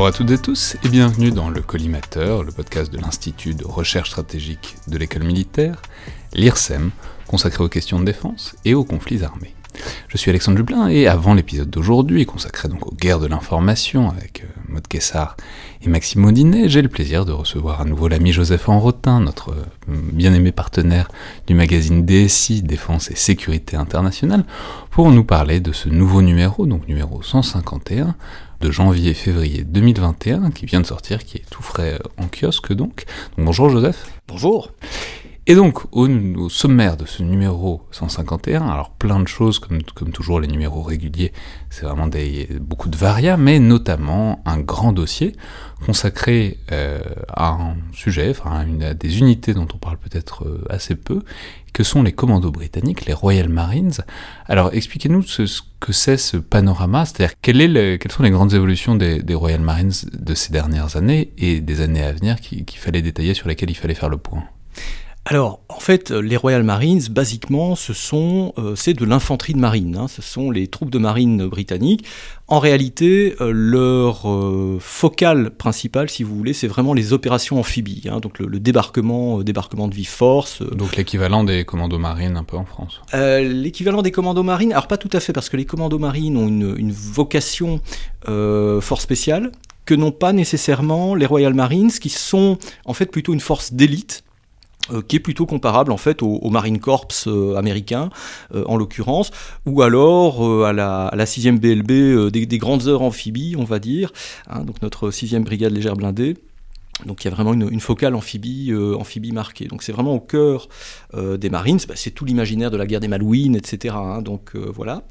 Bonjour à toutes et tous et bienvenue dans le Collimateur, le podcast de l'Institut de recherche stratégique de l'école militaire, l'IRSEM, consacré aux questions de défense et aux conflits armés. Je suis Alexandre Dublin et avant l'épisode d'aujourd'hui, consacré donc aux guerres de l'information avec euh, Maud Kessar et Maxime Audinet, j'ai le plaisir de recevoir à nouveau l'ami Joseph Enrotin, notre euh, bien-aimé partenaire du magazine DSI, Défense et Sécurité Internationale, pour nous parler de ce nouveau numéro, donc numéro 151, de janvier-février 2021, qui vient de sortir, qui est tout frais en kiosque donc bonjour Joseph. Bonjour. Et donc, au, sommaire de ce numéro 151, alors plein de choses, comme, comme toujours les numéros réguliers, c'est vraiment beaucoup de variables, mais notamment un grand dossier consacré euh, à un sujet, enfin à, des unités dont on parle peut-être euh, assez peu, que sont les commandos britanniques, les Royal Marines. Alors expliquez-nous ce, que c'est ce panorama, c'est-à-dire quelles sont les grandes évolutions des, Royal Marines de ces dernières années et des années à venir qu'il fallait détailler, sur lesquelles il fallait faire le point? Alors, en fait, les Royal Marines, basiquement, ce sont, euh, c'est de l'infanterie de marine. Hein. ce sont les troupes de marine britanniques. En réalité, euh, leur euh, focale principale, si vous voulez, c'est vraiment les opérations amphibies. Hein. donc le, débarquement, débarquement de vive force. donc l'équivalent des commandos marines un peu en France. l'équivalent des commandos marines, alors pas tout à fait, parce que les commandos marines ont une, une vocation fort spéciale que n'ont pas nécessairement les Royal Marines, qui sont en fait plutôt une force d'élite euh, qui est plutôt comparable en fait au, Marine Corps euh, américain euh, en l'occurrence, ou alors à la, 6e BLB des, grandes heures amphibies, on va dire, hein, donc notre 6e brigade légère blindée. Donc il y a vraiment une, focale amphibie, amphibie marquée. Donc c'est vraiment au cœur des Marines. Bah, c'est tout l'imaginaire de la guerre des Malouines, etc. Hein. donc voilà.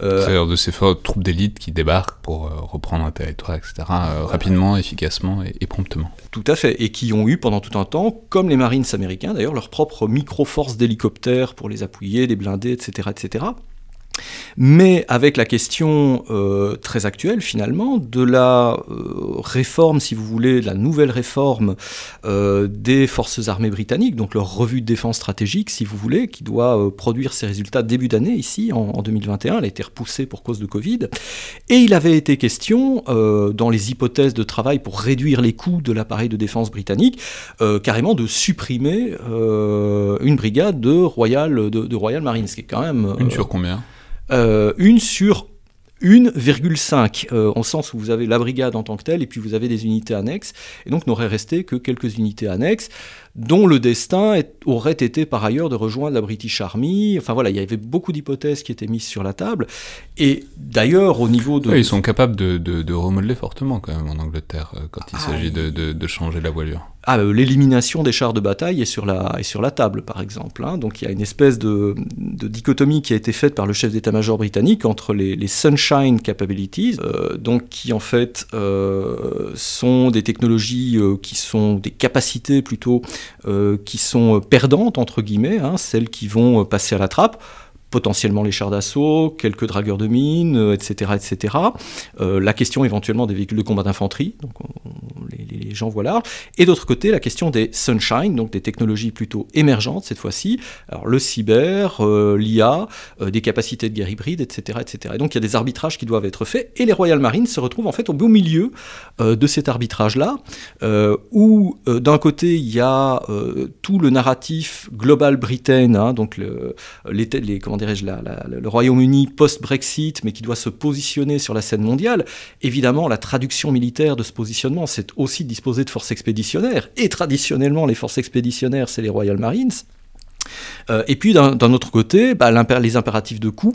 C'est-à-dire de ces troupes d'élite qui débarquent pour reprendre un territoire, etc. rapidement, efficacement et promptement. Tout à fait, et qui ont eu pendant tout un temps, comme les Marines américains d'ailleurs, leur propre micro-force d'hélicoptères pour les appuyer, les blinder, etc., etc mais avec la question euh, très actuelle finalement de la euh, réforme, si vous voulez, de la nouvelle réforme euh, des forces armées britanniques, donc leur revue de défense stratégique, si vous voulez, qui doit produire ses résultats début d'année ici, en, en, 2021, elle a été repoussée pour cause de Covid, et il avait été question, dans les hypothèses de travail pour réduire les coûts de l'appareil de défense britannique, carrément de supprimer une brigade de Royal, de, Royal Marines, ce qui est quand même... Une sur combien? Euh, une sur 1,5 euh, en sens où vous avez la brigade en tant que telle et puis vous avez des unités annexes. Et donc n'aurait resté que quelques unités annexes dont le destin aurait été par ailleurs de rejoindre la British Army. Enfin voilà, il y avait beaucoup d'hypothèses qui étaient mises sur la table. Et d'ailleurs, au niveau de... ils sont capables de, de, remodeler fortement quand même en Angleterre euh, quand il ah, s'agit de, de, changer la voilure. Ah, euh, l'élimination des chars de bataille est sur la, est sur la table, par exemple. Hein. Donc il y a une espèce de, dichotomie qui a été faite par le chef d'état-major britannique entre les, les Sunshine Capabilities, euh, donc qui en fait sont des technologies qui sont des capacités plutôt qui sont perdantes, entre guillemets, hein, celles qui vont passer à la trappe potentiellement les chars d'assaut, quelques dragueurs de mines, etc. etc. Euh, la question éventuellement des véhicules de combat d'infanterie, donc les, gens voilà. Et d'autre côté, la question des sunshine, donc des technologies plutôt émergentes cette fois-ci. Alors le cyber, euh, l'IA, des capacités de guerre hybride, etc., etc. Et donc il y a des arbitrages qui doivent être faits, et les Royal Marines se retrouvent en fait au beau milieu de cet arbitrage-là, où d'un côté il y a tout le narratif global britain, hein, donc le, les, dirais-je, le Royaume-Uni post-Brexit, mais qui doit se positionner sur la scène mondiale. Évidemment, la traduction militaire de ce positionnement, c'est aussi de disposer de forces expéditionnaires. Et traditionnellement, les forces expéditionnaires, c'est les Royal Marines. Euh, et puis d'un autre côté, bah, les impératifs de coût,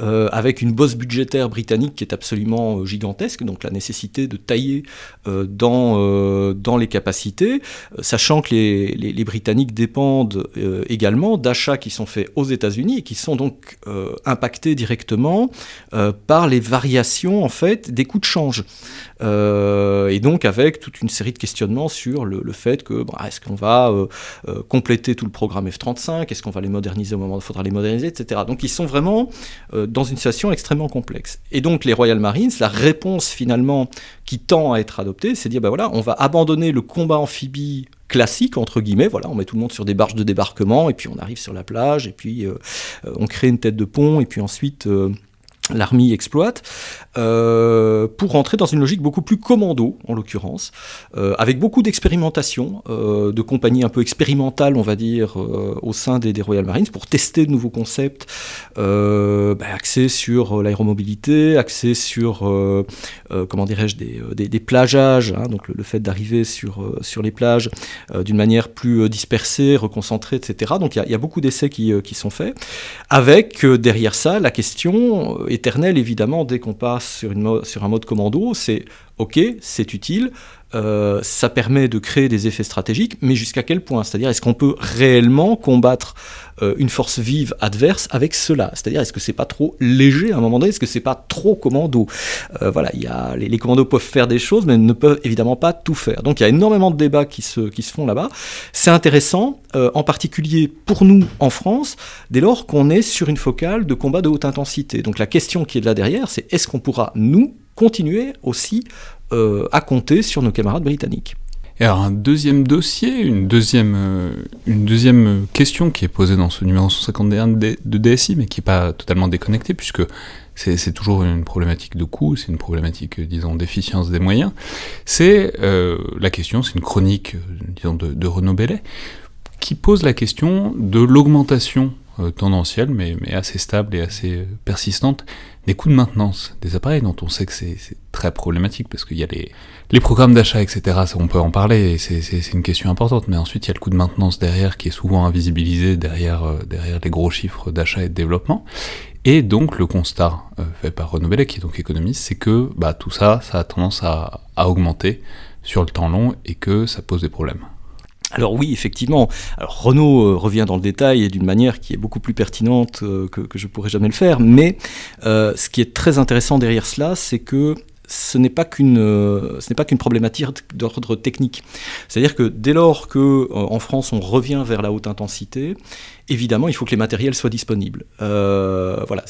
euh, avec une bosse budgétaire britannique qui est absolument euh, gigantesque, donc la nécessité de tailler dans, les capacités, sachant que les, Britanniques dépendent également d'achats qui sont faits aux États-Unis et qui sont donc impactés directement par les variations en fait des coûts de change. et donc avec toute une série de questionnements sur le, le fait que bah, est-ce qu'on va compléter tout le programme F-35 Qu'est-ce qu'on va les moderniser au moment où il faudra les moderniser, etc. Donc ils sont vraiment euh, dans une situation extrêmement complexe. Et donc les Royal Marines, la réponse finalement qui tend à être adoptée, c'est de dire, ben voilà, on va abandonner le combat amphibie classique entre guillemets voilà on met tout le monde sur des barges de débarquement et puis on arrive sur la plage et puis euh, euh, on crée une tête de pont et puis ensuite l'armée exploite, euh, pour rentrer dans une logique beaucoup plus commando, en l'occurrence, euh, avec beaucoup d'expérimentation, euh, de compagnies un peu expérimentales, on va dire, au sein des, Royal Marines, pour tester de nouveaux concepts, bah, axés sur l'aéromobilité, axés sur, comment dirais-je, des, des, plageages, hein, donc le, fait d'arriver sur, sur les plages d'une manière plus dispersée, reconcentrée, etc. Donc il y, a beaucoup d'essais qui, qui sont faits, avec derrière ça la question éternelle, évidemment, dès qu'on passe sur, sur un mode commando, c'est ok, c'est utile, euh, ça permet de créer des effets stratégiques, mais jusqu'à quel point? C'est-à-dire, est-ce qu'on peut réellement combattre euh, une force vive adverse avec cela? C'est-à-dire, est-ce que c'est pas trop léger à un moment donné? Est-ce que c'est pas trop commando? Euh, Voilà, y a, les, commandos peuvent faire des choses, mais ne peuvent évidemment pas tout faire. Donc, il y a énormément de débats qui se, qui se font là-bas. C'est intéressant, en particulier pour nous en France, dès lors qu'on est sur une focale de combat de haute intensité. Donc, la question qui est là derrière, c'est est-ce qu'on pourra, nous, continuer aussi euh, à compter sur nos camarades britanniques. Et alors un deuxième dossier, une deuxième, euh, une deuxième question qui est posée dans ce numéro 151 de, DSI, mais qui n'est pas totalement déconnectée, puisque c'est toujours une problématique de coût, c'est une problématique, disons, d'efficience des moyens. C'est euh, la question, c'est une chronique, disons, de, de Renaud Bellet, qui pose la question de l'augmentation tendancielle, mais, assez stable et assez persistante, des coûts de maintenance des appareils dont on sait que c'est très problématique parce qu'il y a les, programmes d'achat, etc. On peut en parler, c'est une question importante. Mais ensuite, il y a le coût de maintenance derrière qui est souvent invisibilisé derrière, euh, les gros chiffres d'achat et de développement. Et donc, le constat euh, fait par Renaud qui est donc économiste, c'est que bah, tout ça, ça a tendance à augmenter sur le temps long et que ça pose des problèmes. Alors oui, effectivement. Renault euh, revient dans le détail et d'une manière qui est beaucoup plus pertinente euh, que, que, je pourrais jamais le faire. Mais euh, ce qui est très intéressant derrière cela, c'est que ce n'est pas qu'une problématique d'ordre technique. C'est-à-dire que dès lors que en France on revient vers la haute intensité, évidemment il faut que les matériels soient disponibles. voilà,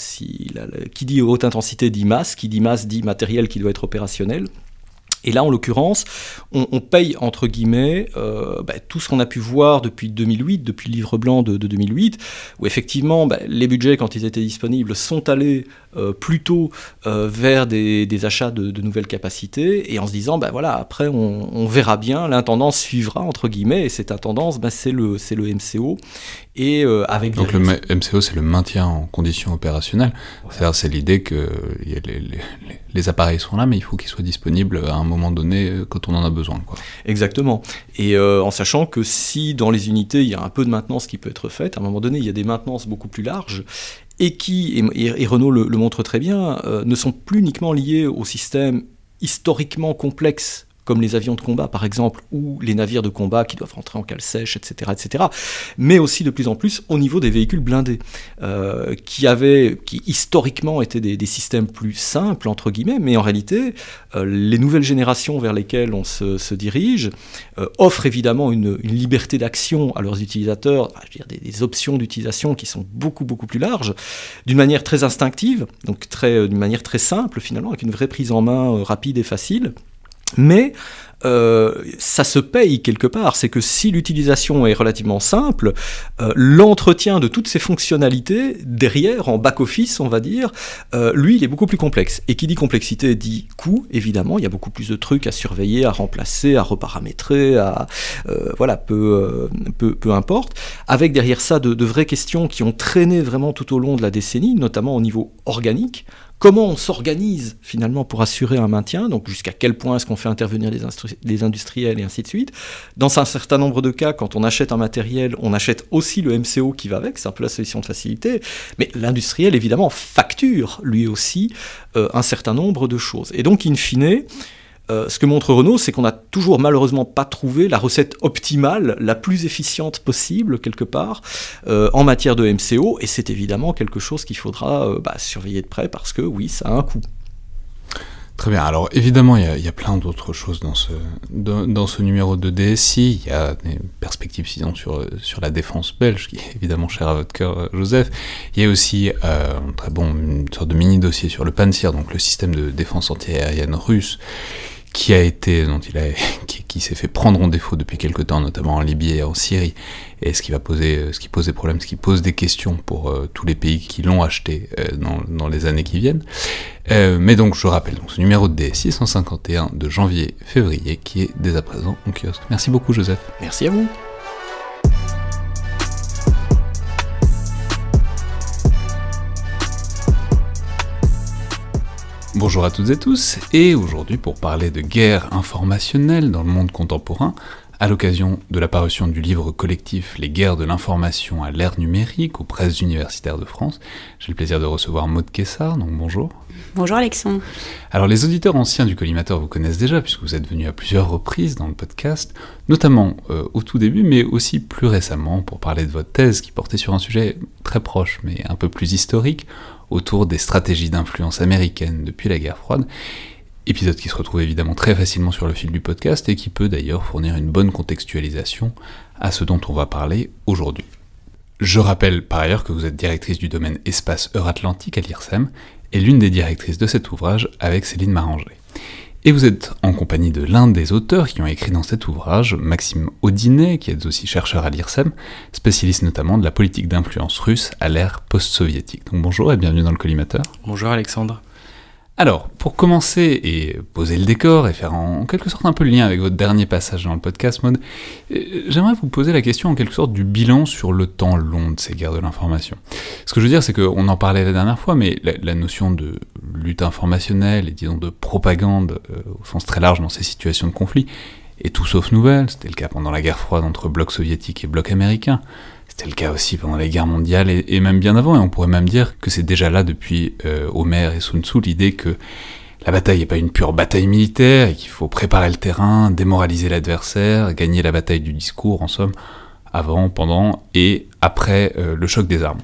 qui dit haute intensité dit masse, qui dit masse dit matériel qui doit être opérationnel. Et là, en l'occurrence, on, paye, entre guillemets, euh, bah, tout ce qu'on a pu voir depuis 2008, depuis le livre blanc de, 2008, où effectivement, bah, les budgets, quand ils étaient disponibles, sont allés euh, plutôt euh, vers des, achats de, nouvelles capacités, et en se disant, bah, voilà, après, on, verra bien, l'intendance suivra, entre guillemets, et cette intendance, bah, c'est le, le MCO. Et avec Donc le MCO, c'est le maintien en conditions opérationnelles. C'est-à-dire, c'est l'idée que les, les, appareils sont là, mais il faut qu'ils soient disponibles à un moment donné euh, quand on en a besoin. Exactement. Et euh, en sachant que si dans les unités, il y a un peu de maintenance qui peut être faite, à un moment donné, il y a des maintenances beaucoup plus larges et qui, et, Renault le, montre très bien, euh, ne sont plus uniquement liées au système historiquement complexe comme les avions de combat par exemple, ou les navires de combat qui doivent rentrer en cale sèche, etc., etc., mais aussi de plus en plus au niveau des véhicules blindés, euh, qui avaient, qui historiquement étaient des, systèmes plus simples, entre guillemets, mais en réalité, euh, les nouvelles générations vers lesquelles on se, dirige euh, offrent évidemment une, liberté d'action à leurs utilisateurs, dire, des, options d'utilisation qui sont beaucoup, beaucoup plus larges, d'une manière très instinctive, donc très, d'une manière très simple finalement, avec une vraie prise en main rapide et facile. Mais euh, ça se paye quelque part. C'est que si l'utilisation est relativement simple, euh, l'entretien de toutes ces fonctionnalités derrière, en back-office, on va dire, euh, lui, il est beaucoup plus complexe. Et qui dit complexité dit coût, évidemment. Il y a beaucoup plus de trucs à surveiller, à remplacer, à reparamétrer, à voilà, peu, peu, peu, importe. Avec derrière ça de, de vraies questions qui ont traîné vraiment tout au long de la décennie, notamment au niveau organique comment on s'organise finalement pour assurer un maintien, donc jusqu'à quel point est-ce qu'on fait intervenir des, industriels et ainsi de suite. Dans un certain nombre de cas, quand on achète un matériel, on achète aussi le MCO qui va avec, c'est un peu la solution de facilité, mais l'industriel évidemment facture lui aussi euh, un certain nombre de choses. Et donc in fine, euh, ce que montre Renault, c'est qu'on n'a toujours malheureusement pas trouvé la recette optimale, la plus efficiente possible, quelque part, euh, en matière de MCO, et c'est évidemment quelque chose qu'il faudra euh, bah, surveiller de près, parce que oui, ça a un coût. Très bien, alors évidemment, il y, a plein d'autres choses dans ce, dans, ce numéro de DSI. Il y a des perspectives, sinon, sur, sur la défense belge, qui est évidemment chère à votre cœur, Joseph. Il y a aussi très bon, une sorte de mini-dossier sur le Panzer, donc le système de défense antiaérienne russe, qui a été, dont il a, qui, qui s'est fait prendre en défaut depuis quelque temps, notamment en Libye et en Syrie, et ce qui va poser, ce qui pose des problèmes, ce qui pose des questions pour tous les pays qui l'ont acheté dans, dans, les années qui viennent. mais donc je rappelle donc ce numéro de DS 651 de janvier-février qui est dès à présent en kiosque. Merci beaucoup Joseph. Merci à vous. Bonjour à toutes et tous, et aujourd'hui pour parler de guerre informationnelle dans le monde contemporain, à l'occasion de la parution du livre collectif Les guerres de l'information à l'ère numérique aux presses universitaires de France, j'ai le plaisir de recevoir Maud Kessar, donc bonjour. Bonjour Alexandre. Alors les auditeurs anciens du collimateur vous connaissent déjà puisque vous êtes venu à plusieurs reprises dans le podcast, notamment euh, au tout début mais aussi plus récemment pour parler de votre thèse qui portait sur un sujet très proche mais un peu plus historique autour des stratégies d'influence américaines depuis la guerre froide, épisode qui se retrouve évidemment très facilement sur le fil du podcast et qui peut d'ailleurs fournir une bonne contextualisation à ce dont on va parler aujourd'hui. Je rappelle par ailleurs que vous êtes directrice du domaine espace Euratlantique à l'IRSEM et l'une des directrices de cet ouvrage avec Céline Maranger. Et vous êtes en compagnie de l'un des auteurs qui ont écrit dans cet ouvrage, Maxime Audinet, qui est aussi chercheur à l'IRSEM, spécialiste notamment de la politique d'influence russe à l'ère post-soviétique. Donc bonjour et bienvenue dans le collimateur. Bonjour Alexandre. Alors, pour commencer et poser le décor et faire en quelque sorte un peu le lien avec votre dernier passage dans le podcast mode, euh, j'aimerais vous poser la question en quelque sorte du bilan sur le temps long de ces guerres de l'information. Ce que je veux dire, c'est qu'on en parlait la dernière fois, mais la, notion de lutte informationnelle et disons de propagande euh, au sens très large dans ces situations de conflit est tout sauf nouvelle. C'était le cas pendant la guerre froide entre bloc soviétique et bloc américain. C'était le cas aussi pendant les guerres mondiales et, même bien avant, et on pourrait même dire que c'est déjà là depuis euh, Homer et Sun Tzu l'idée que la bataille n'est pas une pure bataille militaire et qu'il faut préparer le terrain, démoraliser l'adversaire, gagner la bataille du discours, en somme, avant, pendant et après euh, le choc des armes.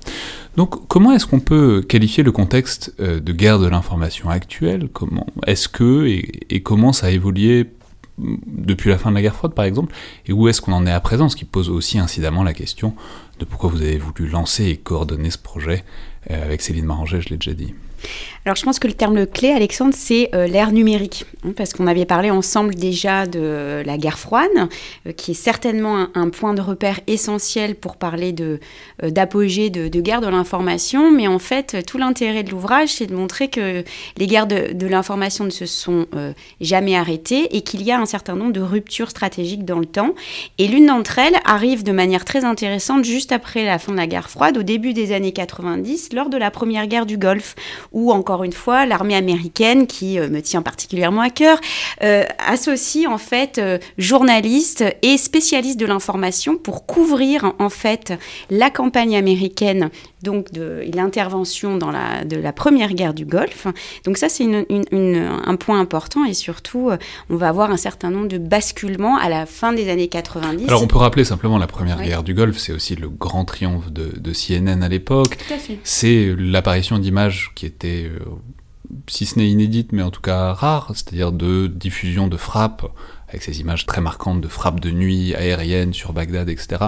Donc comment est-ce qu'on peut qualifier le contexte euh, de guerre de l'information actuelle? Comment est-ce que et, et, comment ça a évolué depuis la fin de la guerre froide par exemple, et où est-ce qu'on en est à présent, ce qui pose aussi incidemment la question de pourquoi vous avez voulu lancer et coordonner ce projet euh, avec Céline Maranger, je l'ai déjà dit. Alors je pense que le terme clé, Alexandre, c'est euh, l'ère numérique, hein, parce qu'on avait parlé ensemble déjà de la guerre froide, euh, qui est certainement un, point de repère essentiel pour parler de, euh, d'apogée de, guerre de l'information, mais en fait tout l'intérêt de l'ouvrage, c'est de montrer que les guerres de, l'information ne se sont jamais arrêtées et qu'il y a un certain nombre de ruptures stratégiques dans le temps. Et l'une d'entre elles arrive de manière très intéressante juste après la fin de la guerre froide, au début des années 90, lors de la première guerre du Golfe, où encore une fois l'armée américaine, qui euh, me tient particulièrement à cœur, euh, associe en fait euh, journalistes et spécialistes de l'information pour couvrir en fait la campagne américaine donc de l'intervention dans la, de la première guerre du Golfe. Donc ça, c'est un point important et surtout, on va avoir un certain nombre de basculements à la fin des années 90. Alors on peut rappeler simplement la première guerre du Golfe, c'est aussi le grand triomphe de, de CNN à l'époque. C'est l'apparition d'images qui étaient euh, si ce n'est inédite, mais en tout cas rare, c'est-à-dire de diffusion de frappes, avec ces images très marquantes de frappes de nuit aériennes sur Bagdad, etc.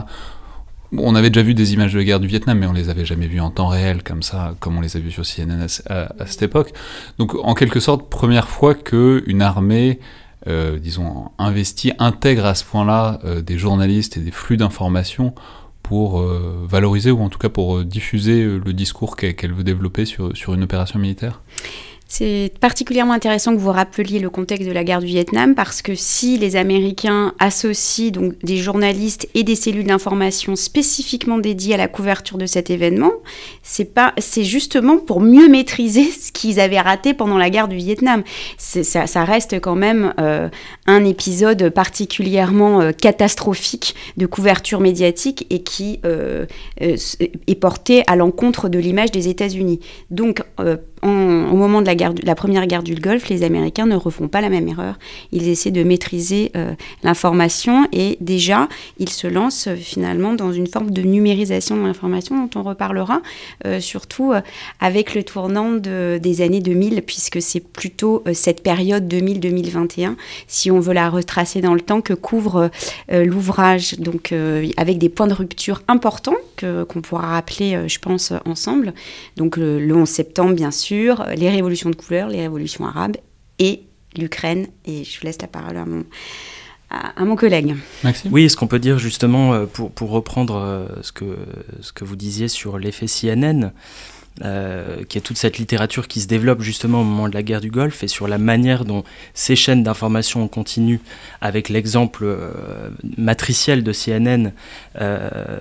On avait déjà vu des images de guerre du Vietnam, mais on les avait jamais vues en temps réel, comme ça, comme on les a vues sur CNN à, cette époque. Donc, en quelque sorte, première fois qu'une armée, euh, disons, investie, intègre à ce point-là euh, des journalistes et des flux d'informations pour euh, valoriser ou en tout cas pour diffuser le discours qu'elle veut développer sur une opération militaire c'est particulièrement intéressant que vous rappeliez le contexte de la guerre du Vietnam parce que si les Américains associent donc des journalistes et des cellules d'information spécifiquement dédiées à la couverture de cet événement, c'est justement pour mieux maîtriser ce qu'ils avaient raté pendant la guerre du Vietnam. Ça, ça, reste quand même euh, un épisode particulièrement euh, catastrophique de couverture médiatique et qui euh, est porté à l'encontre de l'image des États-Unis. Donc au moment de la, la, première guerre du Golfe, les Américains ne refont pas la même erreur. Ils essaient de maîtriser euh, l'information et déjà, ils se lancent euh, finalement dans une forme de numérisation de l'information dont on reparlera, euh, surtout avec le tournant de, des années 2000, puisque c'est plutôt cette période 2000-2021, si on veut la retracer dans le temps, que couvre l'ouvrage, donc avec des points de rupture importants qu'on pourra rappeler, je pense, ensemble. Donc le 11 septembre, bien sûr les révolutions de couleur, les révolutions arabes et l'Ukraine. Et je laisse la parole à mon, à, mon collègue. Maxime? Oui, ce qu'on peut dire justement, pour, pour reprendre ce, que, ce que vous disiez sur l'effet CNN, euh, qui est toute cette littérature qui se développe justement au moment de la guerre du Golfe et sur la manière dont ces chaînes d'information en continu, avec l'exemple euh, matriciel de CNN euh,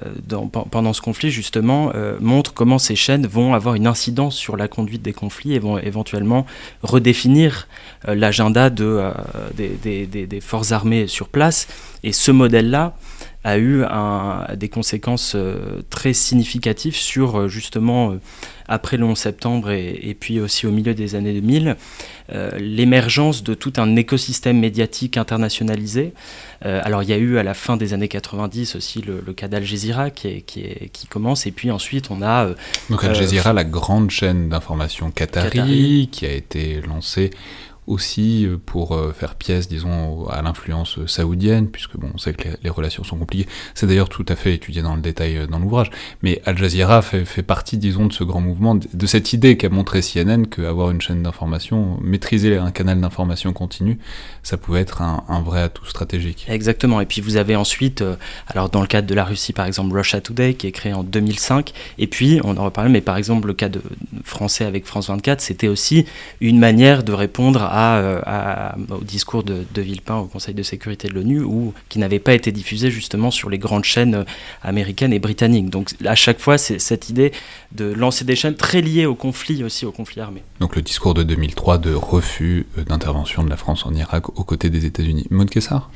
pendant ce conflit justement, montrent comment ces chaînes vont avoir une incidence sur la conduite des conflits et vont éventuellement redéfinir l'agenda de, des, des, forces armées sur place. Et ce modèle-là, a eu des conséquences très significatives sur justement après le 11 septembre et, puis aussi au milieu des années 2000, euh, l'émergence de tout un écosystème médiatique internationalisé. Euh, alors il y a eu à la fin des années 90 aussi le, cas d'Al Jazeera qui, qui, qui, commence, et puis ensuite on a... Euh, Donc Al Jazeera, la grande chaîne d'information qatari, qui a été lancée aussi euh, pour euh, faire pièce, disons, à l'influence saoudienne, puisque bon, on sait que les, relations sont compliquées. C'est d'ailleurs tout à fait étudié dans le détail euh, dans l'ouvrage. Mais Al Jazeera fait, fait, partie, disons, de ce grand mouvement, de cette idée qu'a montré CNN qu'avoir une chaîne d'information, maîtriser un canal d'information continu, ça pouvait être un, un, vrai atout stratégique. Exactement. Et puis vous avez ensuite, alors dans le cadre de la Russie, par exemple, Russia Today, qui est créé en 2005. Et puis, on en reparle, mais par exemple, le cas de français avec France 24, c'était aussi une manière de répondre à euh, au discours de, Villepin au Conseil de sécurité de l'ONU, qui n'avait pas été diffusé justement sur les grandes chaînes euh, américaines et britanniques. Donc à chaque fois, c'est cette idée de lancer des chaînes très liées au conflit aussi, au conflit armé. Donc le discours de 2003 de refus euh, d'intervention de la France en Irak aux côtés des États-Unis. Maud Kessar?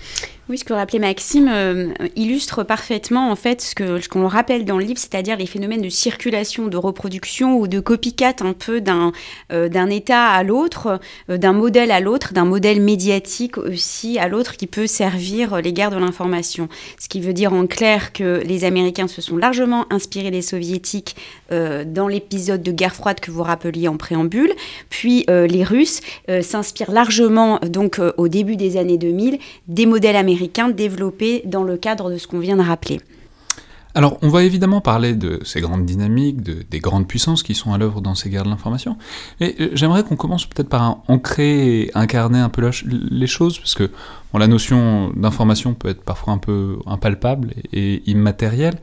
Oui, ce que rappelait Maxime euh, illustre parfaitement en fait ce que qu'on rappelle dans le livre, c'est-à-dire les phénomènes de circulation, de reproduction ou de copycat un peu d'un euh, d'un état à l'autre, euh, d'un modèle à l'autre, d'un modèle médiatique aussi à l'autre qui peut servir les guerres de l'information. Ce qui veut dire en clair que les Américains se sont largement inspirés des Soviétiques dans l'épisode de guerre froide que vous rappeliez en préambule, puis les Russes s'inspirent largement donc au début des années 2000 des modèles américains américain développé dans le cadre de ce qu'on vient de rappeler. Alors, on va évidemment parler de ces grandes dynamiques, de, des grandes puissances qui sont à l'œuvre dans ces guerres de l'information. Mais euh, j'aimerais qu'on commence peut-être par ancrer et incarner un peu les choses, parce que la notion d'information peut être parfois un peu impalpable et, immatérielle.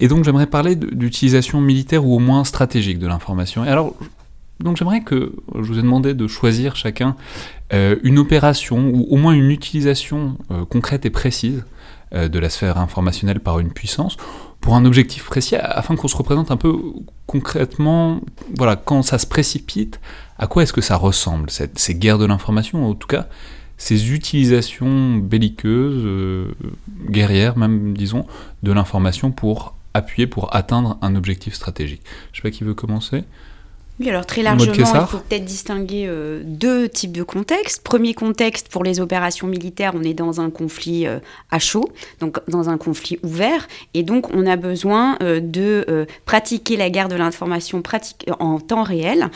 Et donc, j'aimerais parler d'utilisation militaire ou au moins stratégique de l'information. Et alors, donc j'aimerais que je vous ai demandé de choisir chacun euh, une opération ou au moins une utilisation euh, concrète et précise euh, de la sphère informationnelle par une puissance pour un objectif précis afin qu'on se représente un peu concrètement, voilà, quand ça se précipite, à quoi est-ce que ça ressemble, ces guerres de l'information, en tout cas ces utilisations belliqueuses, guerrières même, disons, de l'information pour appuyer, pour atteindre un objectif stratégique. Je sais pas qui veut commencer. Oui, alors très largement, il faut peut-être distinguer euh, deux types de contextes. Premier contexte, pour les opérations militaires, on est dans un conflit euh, à chaud, donc dans un conflit ouvert, et donc on a besoin euh, de pratiquer la guerre de l'information en temps réel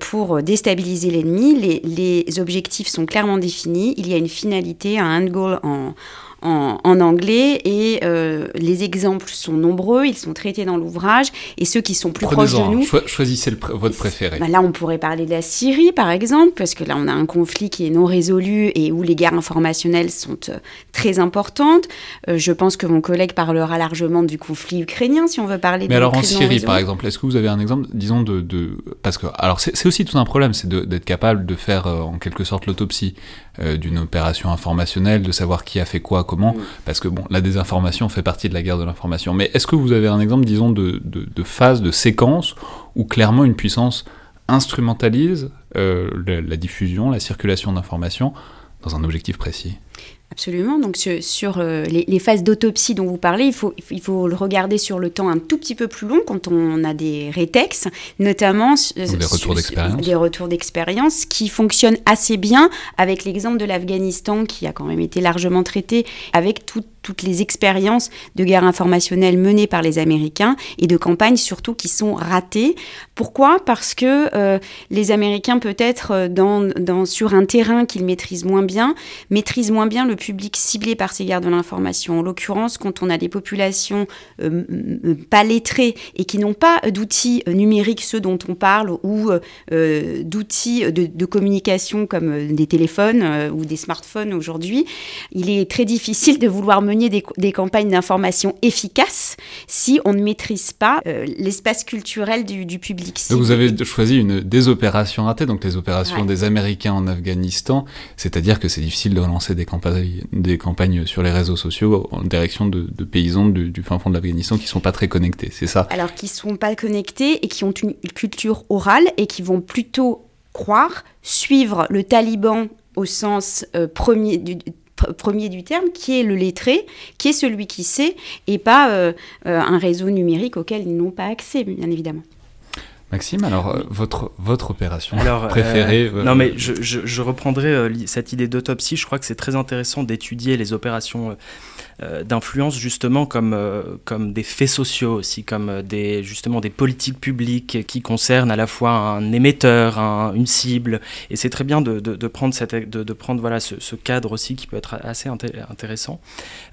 pour déstabiliser l'ennemi. Les, les, objectifs sont clairement définis, il y a une finalité, un end goal en en, anglais et euh, les exemples sont nombreux, ils sont traités dans l'ouvrage et ceux qui sont plus proches de nous. choisissez votre préféré. Bah là, on pourrait parler de la Syrie par exemple, parce que là, on a un conflit qui est non résolu et où les guerres informationnelles sont euh, très importantes. Euh, je pense que mon collègue parlera largement du conflit ukrainien si on veut parler. Mais alors en Syrie, par exemple, est-ce que vous avez un exemple, disons de, de... parce que alors c'est aussi tout un problème, c'est d'être capable de faire en quelque sorte l'autopsie d'une opération informationnelle, de savoir qui a fait quoi comment, mm. parce que bon, la désinformation fait partie de la guerre de l'information. Mais est-ce que vous avez un exemple, disons, de, de, phase, de séquence, où clairement une puissance instrumentalise euh, la, diffusion, la circulation d'informations dans un objectif précis? Absolument. Donc sur, euh, les, phases d'autopsie dont vous parlez, il faut, il faut le regarder sur le temps un tout petit peu plus long quand on a des rétextes, notamment des retours d'expérience. Des retours d'expérience qui fonctionnent assez bien avec l'exemple de l'Afghanistan qui a quand même été largement traité avec tout, toutes les expériences de guerre informationnelle menées par les Américains et de campagnes surtout qui sont ratées. Pourquoi? Parce que euh, les Américains, peut-être euh, sur un terrain qu'ils maîtrisent moins bien, maîtrisent moins bien le publics ciblés par ces guerres de l'information. En l'occurrence, quand on a des populations euh, et qui n'ont pas d'outils numériques, ceux dont on parle, ou d'outils de, communication comme des téléphones ou des smartphones aujourd'hui, il est très difficile de vouloir mener des, des campagnes d'information efficaces si on ne maîtrise pas l'espace culturel du, public. Donc vous avez choisi une des opérations ratées, donc les opérations des Américains en Afghanistan, c'est-à-dire que c'est difficile de relancer des campagnes, des campagnes sur les réseaux sociaux en direction de, paysans du, fin fond de l'Afghanistan qui sont pas très connectés, c'est ça? Alors qui sont pas connectés et qui ont une culture orale et qui vont plutôt croire, suivre le taliban au sens euh, premier du, premier du terme, qui est le lettré, qui est celui qui sait, et pas euh, euh, un réseau numérique auquel ils n'ont pas accès, bien évidemment. Maxime, alors votre, votre opération préférée Non mais je, je, je reprendrai cette idée d'autopsie, je crois que c'est très intéressant d'étudier les opérations euh, d'influence justement comme, euh, comme des faits sociaux aussi, comme euh, des, justement des politiques publiques qui concernent à la fois un émetteur, une cible. Et c'est très bien de, de, prendre, cette, de, prendre voilà, ce, ce, cadre aussi qui peut être assez intéressant.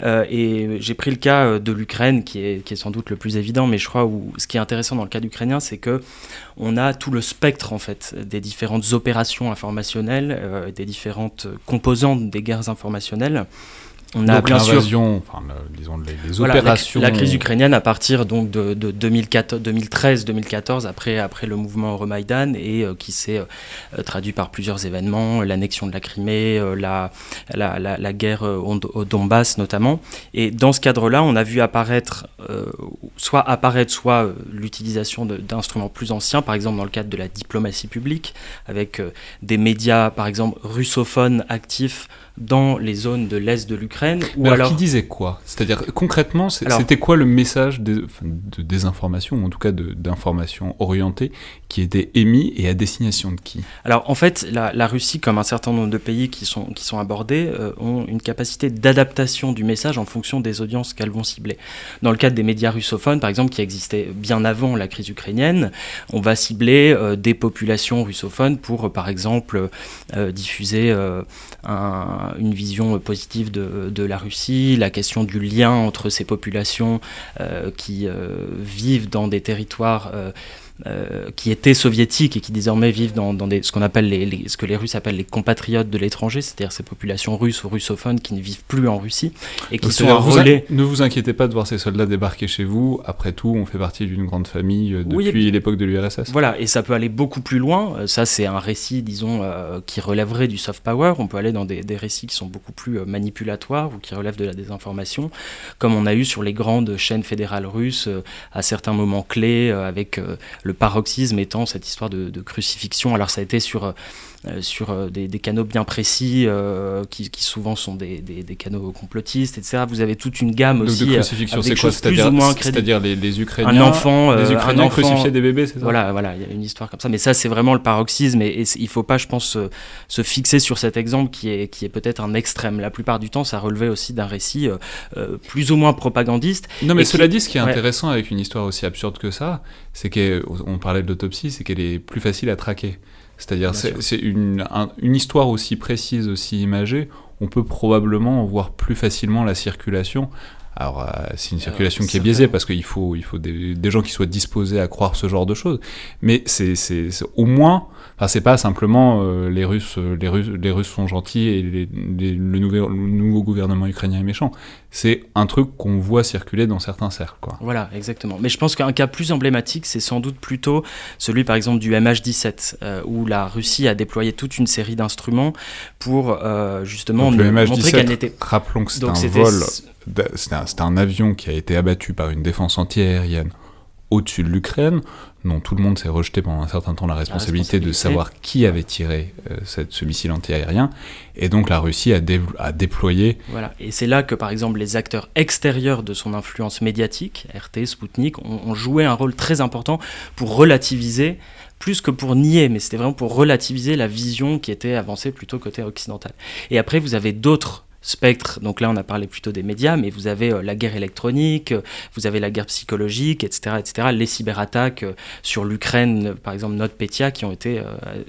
et j'ai pris le cas de l'Ukraine qui est, qui est sans doute le plus évident, mais je crois où ce qui est intéressant dans le cas ukrainien, c'est que on a tout le spectre en fait des différentes opérations informationnelles, des différentes composantes des guerres informationnelles on a bien sûr, enfin, disons les, opérations. La, crise ukrainienne à partir donc de, 2013-2014 après après le mouvement Euromaidan et euh, qui s'est euh, traduit par plusieurs événements, l'annexion de la Crimée, euh, la, la, guerre au, Donbass notamment. Et dans ce cadre-là, on a vu apparaître soit apparaître soit l'utilisation d'instruments plus anciens, par exemple dans le cadre de la diplomatie publique, avec des médias par exemple russophones actifs dans les zones de l'est de l'Ukraine. Ou alors, alors, qui disait quoi? C'est-à-dire concrètement, c'était quoi le message de, de désinformation, ou en tout cas d'information orientée, qui était émis et à destination de qui? Alors en fait, la, Russie, comme un certain nombre de pays qui sont, qui sont abordés, euh, ont une capacité d'adaptation du message en fonction des audiences qu'elles vont cibler. Dans le cadre des médias russophones, par exemple, qui existaient bien avant la crise ukrainienne, on va cibler euh, des populations russophones pour, par exemple, euh, diffuser un une vision positive de, la Russie, la question du lien entre ces populations euh, qui euh, vivent dans des territoires euh, qui étaient soviétiques et qui désormais vivent dans, des, ce qu'on appelle les, ce que les Russes appellent les compatriotes de l'étranger, c'est-à-dire ces populations russes ou russophones qui ne vivent plus en Russie et qui sont un relais. ne vous inquiétez pas de voir ces soldats débarquer chez vous. Après tout, on fait partie d'une grande famille euh, depuis l'époque de l'URSS. Voilà, et ça peut aller beaucoup plus loin. Euh, ça, c'est un récit, disons, qui relèverait du soft power. On peut aller dans des, des récits qui sont beaucoup plus manipulatoires ou qui relèvent de la désinformation, comme on a eu sur les grandes chaînes fédérales russes à certains moments clés avec le paroxysme étant cette histoire de, de, crucifixion. Alors ça a été sur euh, sur euh, des, canaux bien précis, euh, qui, souvent sont des, canaux complotistes, etc. Vous avez toute une gamme aussi. De crucifixion, c'est quoi C'est-à-dire les, les, Ukrainiens, un enfant, les Ukrainiens crucifiaient des bébés, c'est ça? Voilà, voilà, il y a une histoire comme ça. Mais ça, c'est vraiment le paroxysme, et, il ne faut pas, je pense, se, fixer sur cet exemple qui est, qui est peut-être un extrême. La plupart du temps, ça relevait aussi d'un récit plus ou moins propagandiste. Non, mais cela dit, ce qui est intéressant avec une histoire aussi absurde que ça, c'est qu'on parlait de l'autopsie, c'est qu'elle est plus facile à traquer. C'est-à-dire, c'est une, une, histoire aussi précise, aussi imagée, on peut probablement voir plus facilement la circulation. Alors, euh, c'est une circulation qui est biaisée parce qu'il faut, il faut des, des, gens qui soient disposés à croire ce genre de choses. Mais c'est au moins Enfin, c'est pas simplement euh, les Russes, euh, les Russes, les Russes sont gentils et le, nouveau, nouveau, gouvernement ukrainien est méchant. C'est un truc qu'on voit circuler dans certains cercles, quoi. Voilà, exactement. Mais je pense qu'un cas plus emblématique, c'est sans doute plutôt celui, par exemple, du MH17, euh, où la Russie a déployé toute une série d'instruments pour justement le montrer qu'elle n'était. Rappelons que c'est un vol, c'était un, un avion qui a été abattu par une défense antiaérienne au-dessus de l'Ukraine, dont tout le monde s'est rejeté pendant un certain temps la responsabilité, de savoir qui avait tiré euh, cette, ce missile antiaérien. Et donc la Russie a, a déployé. Voilà. Et c'est là que, par exemple, les acteurs extérieurs de son influence médiatique, RT, Sputnik, ont, joué un rôle très important pour relativiser plus que pour nier, mais c'était vraiment pour relativiser la vision qui était avancée plutôt côté occidental. Et après, vous avez d'autres spectres. Donc là, on a parlé plutôt des médias, mais vous avez la guerre électronique, vous avez la guerre psychologique, etc., etc. Les cyberattaques sur l'Ukraine, par exemple, NotPetya, qui ont été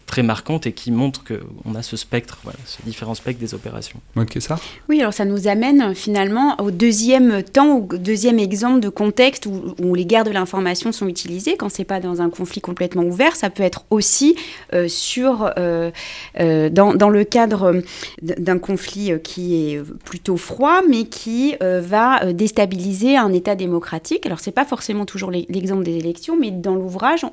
très marquantes et qui montrent qu'on a ce spectre, voilà, ce différent spectre des opérations. Ok, ça Oui, alors ça nous amène finalement au deuxième temps, au deuxième exemple de contexte où, où les guerres de l'information sont utilisées. Quand c'est pas dans un conflit complètement ouvert, ça peut être aussi sur, dans, dans, le cadre d'un conflit qui est plutôt froid, mais qui va déstabiliser un État démocratique. Alors, c'est pas forcément toujours l'exemple des élections, mais dans l'ouvrage,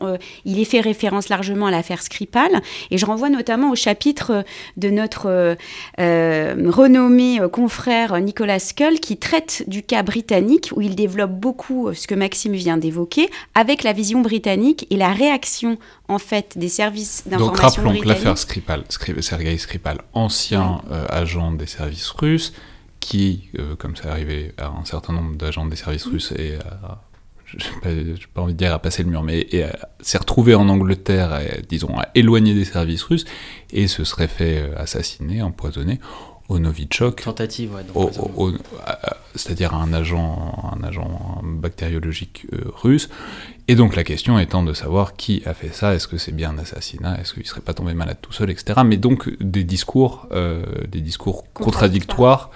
il est fait référence largement à l'affaire Skripal. Et je renvoie notamment au chapitre de notre renommé confrère Nicolas Skull, qui traite du cas britannique, où il développe beaucoup ce que Maxime vient d'évoquer, avec la vision britannique et la réaction en fait des services d'information Donc rappelons que l'affaire Skripal, Sergei Skripal, ancien euh, agent des services russes, qui, euh, comme ça arrivé à un certain nombre d'agents des services russes et je n'ai pas, pas, envie de dire à passer le mur, mais s'est retrouvé en Angleterre, et, disons, à éloigner des services russes, et se serait fait euh, assassiner, empoisonner au Novichok. Tentative, ouais. C'est-à-dire un agent, un agent bactériologique euh, russe. Et donc la question étant de savoir qui a fait ça, est-ce que c'est bien un assassinat, est-ce qu'il ne serait pas tombé malade tout seul, etc. Mais donc des discours, euh, des discours contradictoires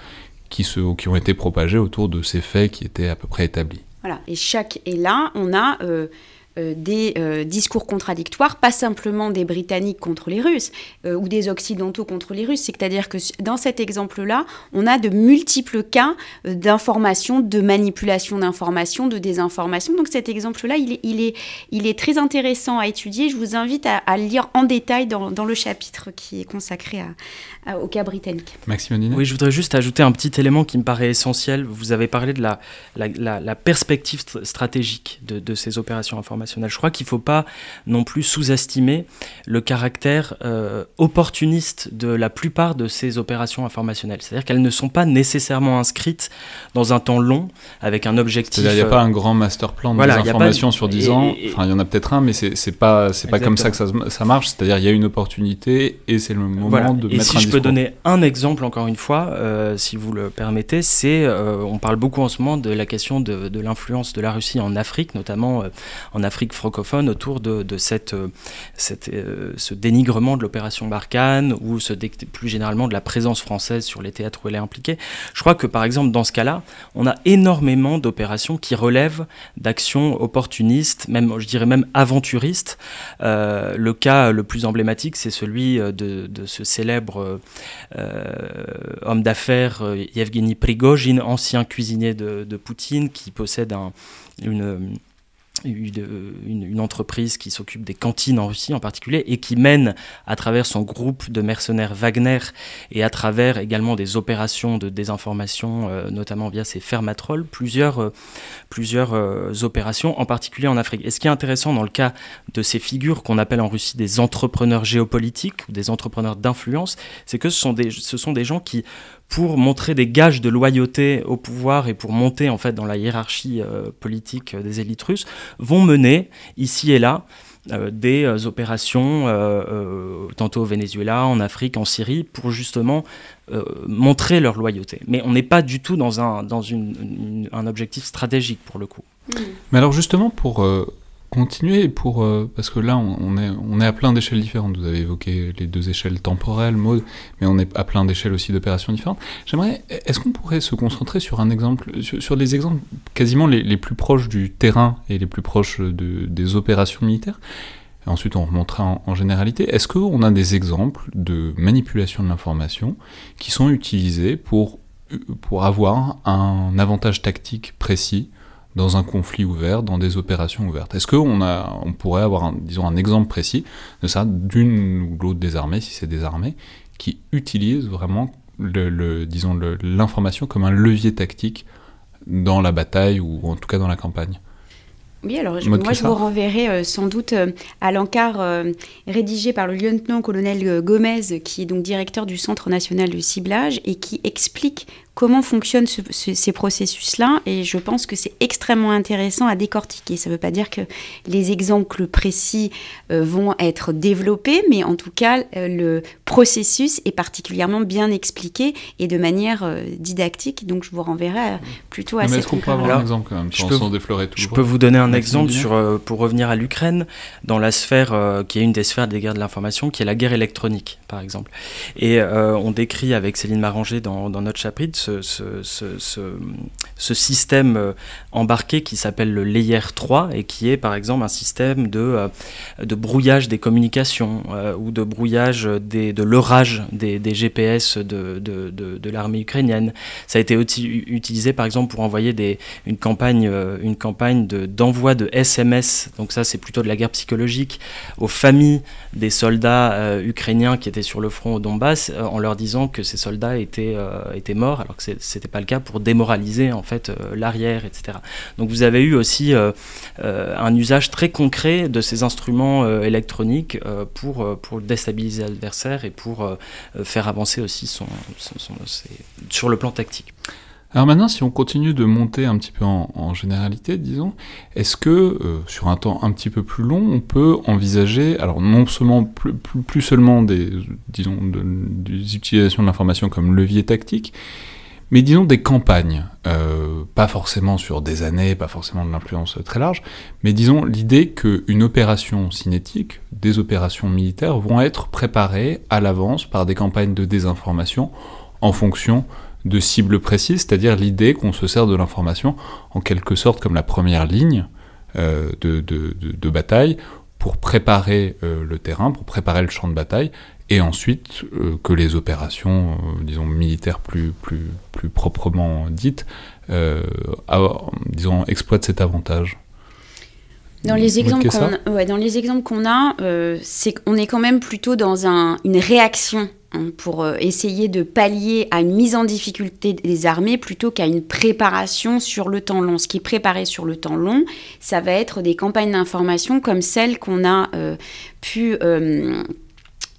qui, se, qui ont été propagés autour de ces faits qui étaient à peu près établis. Voilà, et chaque et là, on a euh, euh, des euh, discours contradictoires, pas simplement des Britanniques contre les Russes euh, ou des Occidentaux contre les Russes. C'est-à-dire que dans cet exemple-là, on a de multiples cas d'information, de manipulation d'informations, de désinformation. Donc cet exemple-là, il est, il, est, il est très intéressant à étudier. Je vous invite à, le lire en détail dans, dans, le chapitre qui est consacré à, au cas britannique. Maxime Oui, je voudrais juste ajouter un petit élément qui me paraît essentiel. Vous avez parlé de la, la, la, perspective stratégique de, de ces opérations je crois qu'il ne faut pas non plus sous-estimer le caractère euh, opportuniste de la plupart de ces opérations informationnelles. C'est-à-dire qu'elles ne sont pas nécessairement inscrites dans un temps long avec un objectif. Qu'il n'y a pas un grand master plan de voilà, informations sur 10 ans. enfin, il y en a peut-être un, mais c'est n'est pas, c'est pas comme ça que ça, ça marche. C'est-à-dire il y a une opportunité et c'est le moment de et mettre si je peux donner un exemple, encore une fois, euh, si vous le permettez, c'est, euh, on parle beaucoup en ce moment de la question de, de l'influence de la Russie en Afrique, notamment en Afrique Afrique francophone autour de, cette, euh, cette euh, ce dénigrement de l'opération Barkhane ou plus généralement de la présence française sur les théâtres où elle est impliquée. Je crois que par exemple dans ce cas-là, on a énormément d'opérations qui relèvent d'actions opportunistes, même je dirais même aventuristes. Euh, le cas le plus emblématique, c'est celui de, de, ce célèbre homme d'affaires Yevgeny Prigozhin, ancien cuisinier de, de Poutine, qui possède un, une une, entreprise qui s'occupe des cantines en Russie en particulier et qui mène à travers son groupe de mercenaires Wagner et à travers également des opérations de désinformation, euh, notamment via ses fermatrolls, plusieurs, euh, plusieurs euh, opérations, en particulier en Afrique. Et ce qui est intéressant dans le cas de ces figures qu'on appelle en Russie des entrepreneurs géopolitiques ou des entrepreneurs d'influence, c'est que ce sont, des, ce sont des gens qui pour montrer des gages de loyauté au pouvoir et pour monter en fait dans la hiérarchie euh, politique des élites russes, vont mener ici et là euh, des euh, opérations, tantôt au Venezuela, en Afrique, en Syrie, pour justement montrer leur loyauté. Mais on n'est pas du tout dans, un, dans une, un objectif stratégique pour le coup. Mais alors justement, pour continuer pour euh, parce que là on, est on est à plein d'échelles différentes. Vous avez évoqué les deux échelles temporelles, mode, mais on est à plein d'échelles aussi d'opérations différentes. J'aimerais, est-ce qu'on pourrait se concentrer sur un exemple, sur, des exemples quasiment les, plus proches du terrain et les plus proches de, des opérations militaires? ensuite, on remontera en, généralité. Est-ce qu'on a des exemples de manipulation de l'information qui sont utilisés pour pour avoir un avantage tactique précis dans un conflit ouvert, dans des opérations ouvertes. Est-ce qu'on on pourrait avoir, un, disons, un exemple précis de ça, d'une ou l'autre des armées, si c'est des armées, qui utilisent vraiment, le, disons, l'information comme un levier tactique dans la bataille ou en tout cas dans la campagne? Oui, alors moi je vous renverrai euh, sans doute euh, à l'encart euh, rédigé par le lieutenant-colonel Gomez, qui est donc directeur du Centre national de ciblage et qui explique comment fonctionnent ces processus-là. Et je pense que c'est extrêmement intéressant à décortiquer. Ça ne veut pas dire que les exemples précis euh, vont être développés, mais en tout cas, euh, le processus est particulièrement bien expliqué et de manière euh, didactique. Donc, je vous renverrai plutôt à mais cette Est-ce qu'on peut avoir un exemple quand même, sans, peux, sans déflorer tout Je peux vous donner un exemple sur, pour revenir à l'Ukraine, dans la sphère qui est une des sphères des guerres de l'information, qui est la guerre électronique, par exemple. Et on décrit avec Céline Maranger dans, dans notre chapitre ce, système euh, embarqué qui s'appelle le Layer 3 et qui est par exemple un système de, euh, brouillage des communications euh, ou de brouillage de l'orage des, des, GPS de, l'armée ukrainienne. Ça a été utilisé par exemple pour envoyer une campagne, une campagne d'envoi de, SMS, donc ça c'est plutôt de la guerre psychologique, aux familles des soldats ukrainiens qui étaient sur le front au Donbass en leur disant que ces soldats étaient, étaient morts alors que c'était pas le cas pour démoraliser en fait euh, l'arrière, etc. Donc vous avez eu aussi euh, euh, un usage très concret de ces instruments électroniques pour, pour déstabiliser l'adversaire et pour faire avancer aussi son, sur le plan tactique. Alors maintenant, si on continue de monter un petit peu en, généralité, disons, est-ce que sur un temps un petit peu plus long, on peut envisager, alors non seulement plus, plus, seulement des, disons, des utilisations de l'information comme levier tactique, mais disons des campagnes, euh, pas forcément sur des années, pas forcément de l'influence très large, mais disons l'idée qu'une opération cinétique, des opérations militaires vont être préparées à l'avance par des campagnes de désinformation en fonction de cibles précises, c'est-à-dire l'idée qu'on se sert de l'information en quelque sorte comme la première ligne euh, de, bataille pour préparer euh, le terrain, pour préparer le champ de bataille, et ensuite euh, que les opérations, euh, disons, militaires plus, plus, plus proprement dites, euh, disons, exploitent cet avantage dans les, exemples qu'on, ouais, dans les exemples qu'on a, c'est qu'on est quand même plutôt dans un, une réaction hein, pour essayer de pallier à une mise en difficulté des armées plutôt qu'à une préparation sur le temps long. Ce qui est préparé sur le temps long, ça va être des campagnes d'information comme celles qu'on a pu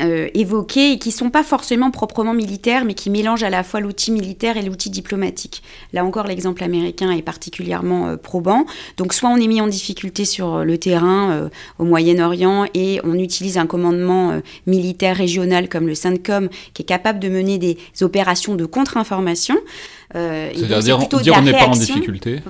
euh, évoqués et qui ne sont pas forcément proprement militaires, mais qui mélangent à la fois l'outil militaire et l'outil diplomatique. Là encore, l'exemple américain est particulièrement euh, probant. Donc, soit on est mis en difficulté sur euh, le terrain au Moyen-Orient et on utilise un commandement militaire régional comme le CENTCOM qui est capable de mener des opérations de contre-information. C'est-à-dire dire, dire on n'est pas en difficulté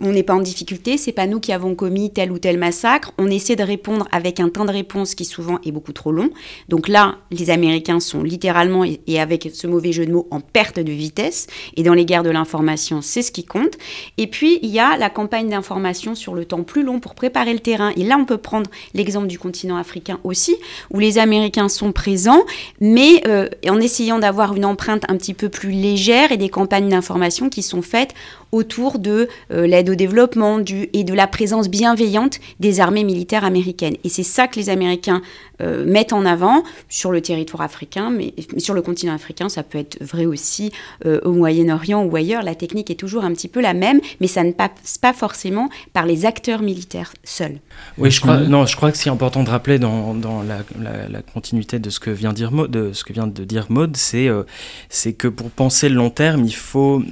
on n'est pas en difficulté, c'est pas nous qui avons commis tel ou tel massacre. On essaie de répondre avec un temps de réponse qui souvent est beaucoup trop long. Donc là, les Américains sont littéralement, et avec ce mauvais jeu de mots, en perte de vitesse. Et dans les guerres de l'information, c'est ce qui compte. Et puis, il y a la campagne d'information sur le temps plus long pour préparer le terrain. Et là, on peut prendre l'exemple du continent africain aussi, où les Américains sont présents, mais euh, en essayant d'avoir une empreinte un petit peu plus légère et des campagnes d'information qui sont faites autour de euh, l'aide au développement du, et de la présence bienveillante des armées militaires américaines. Et c'est ça que les Américains euh, mettent en avant sur le territoire africain, mais, sur le continent africain, ça peut être vrai aussi euh, au Moyen-Orient ou ailleurs. La technique est toujours un petit peu la même, mais ça ne passe pas forcément par les acteurs militaires seuls. Oui, je crois, non, je crois que c'est important de rappeler dans, dans la, la, continuité de ce que vient, dire de, ce que vient de dire Maud, c'est c'est que pour penser le long terme, il faut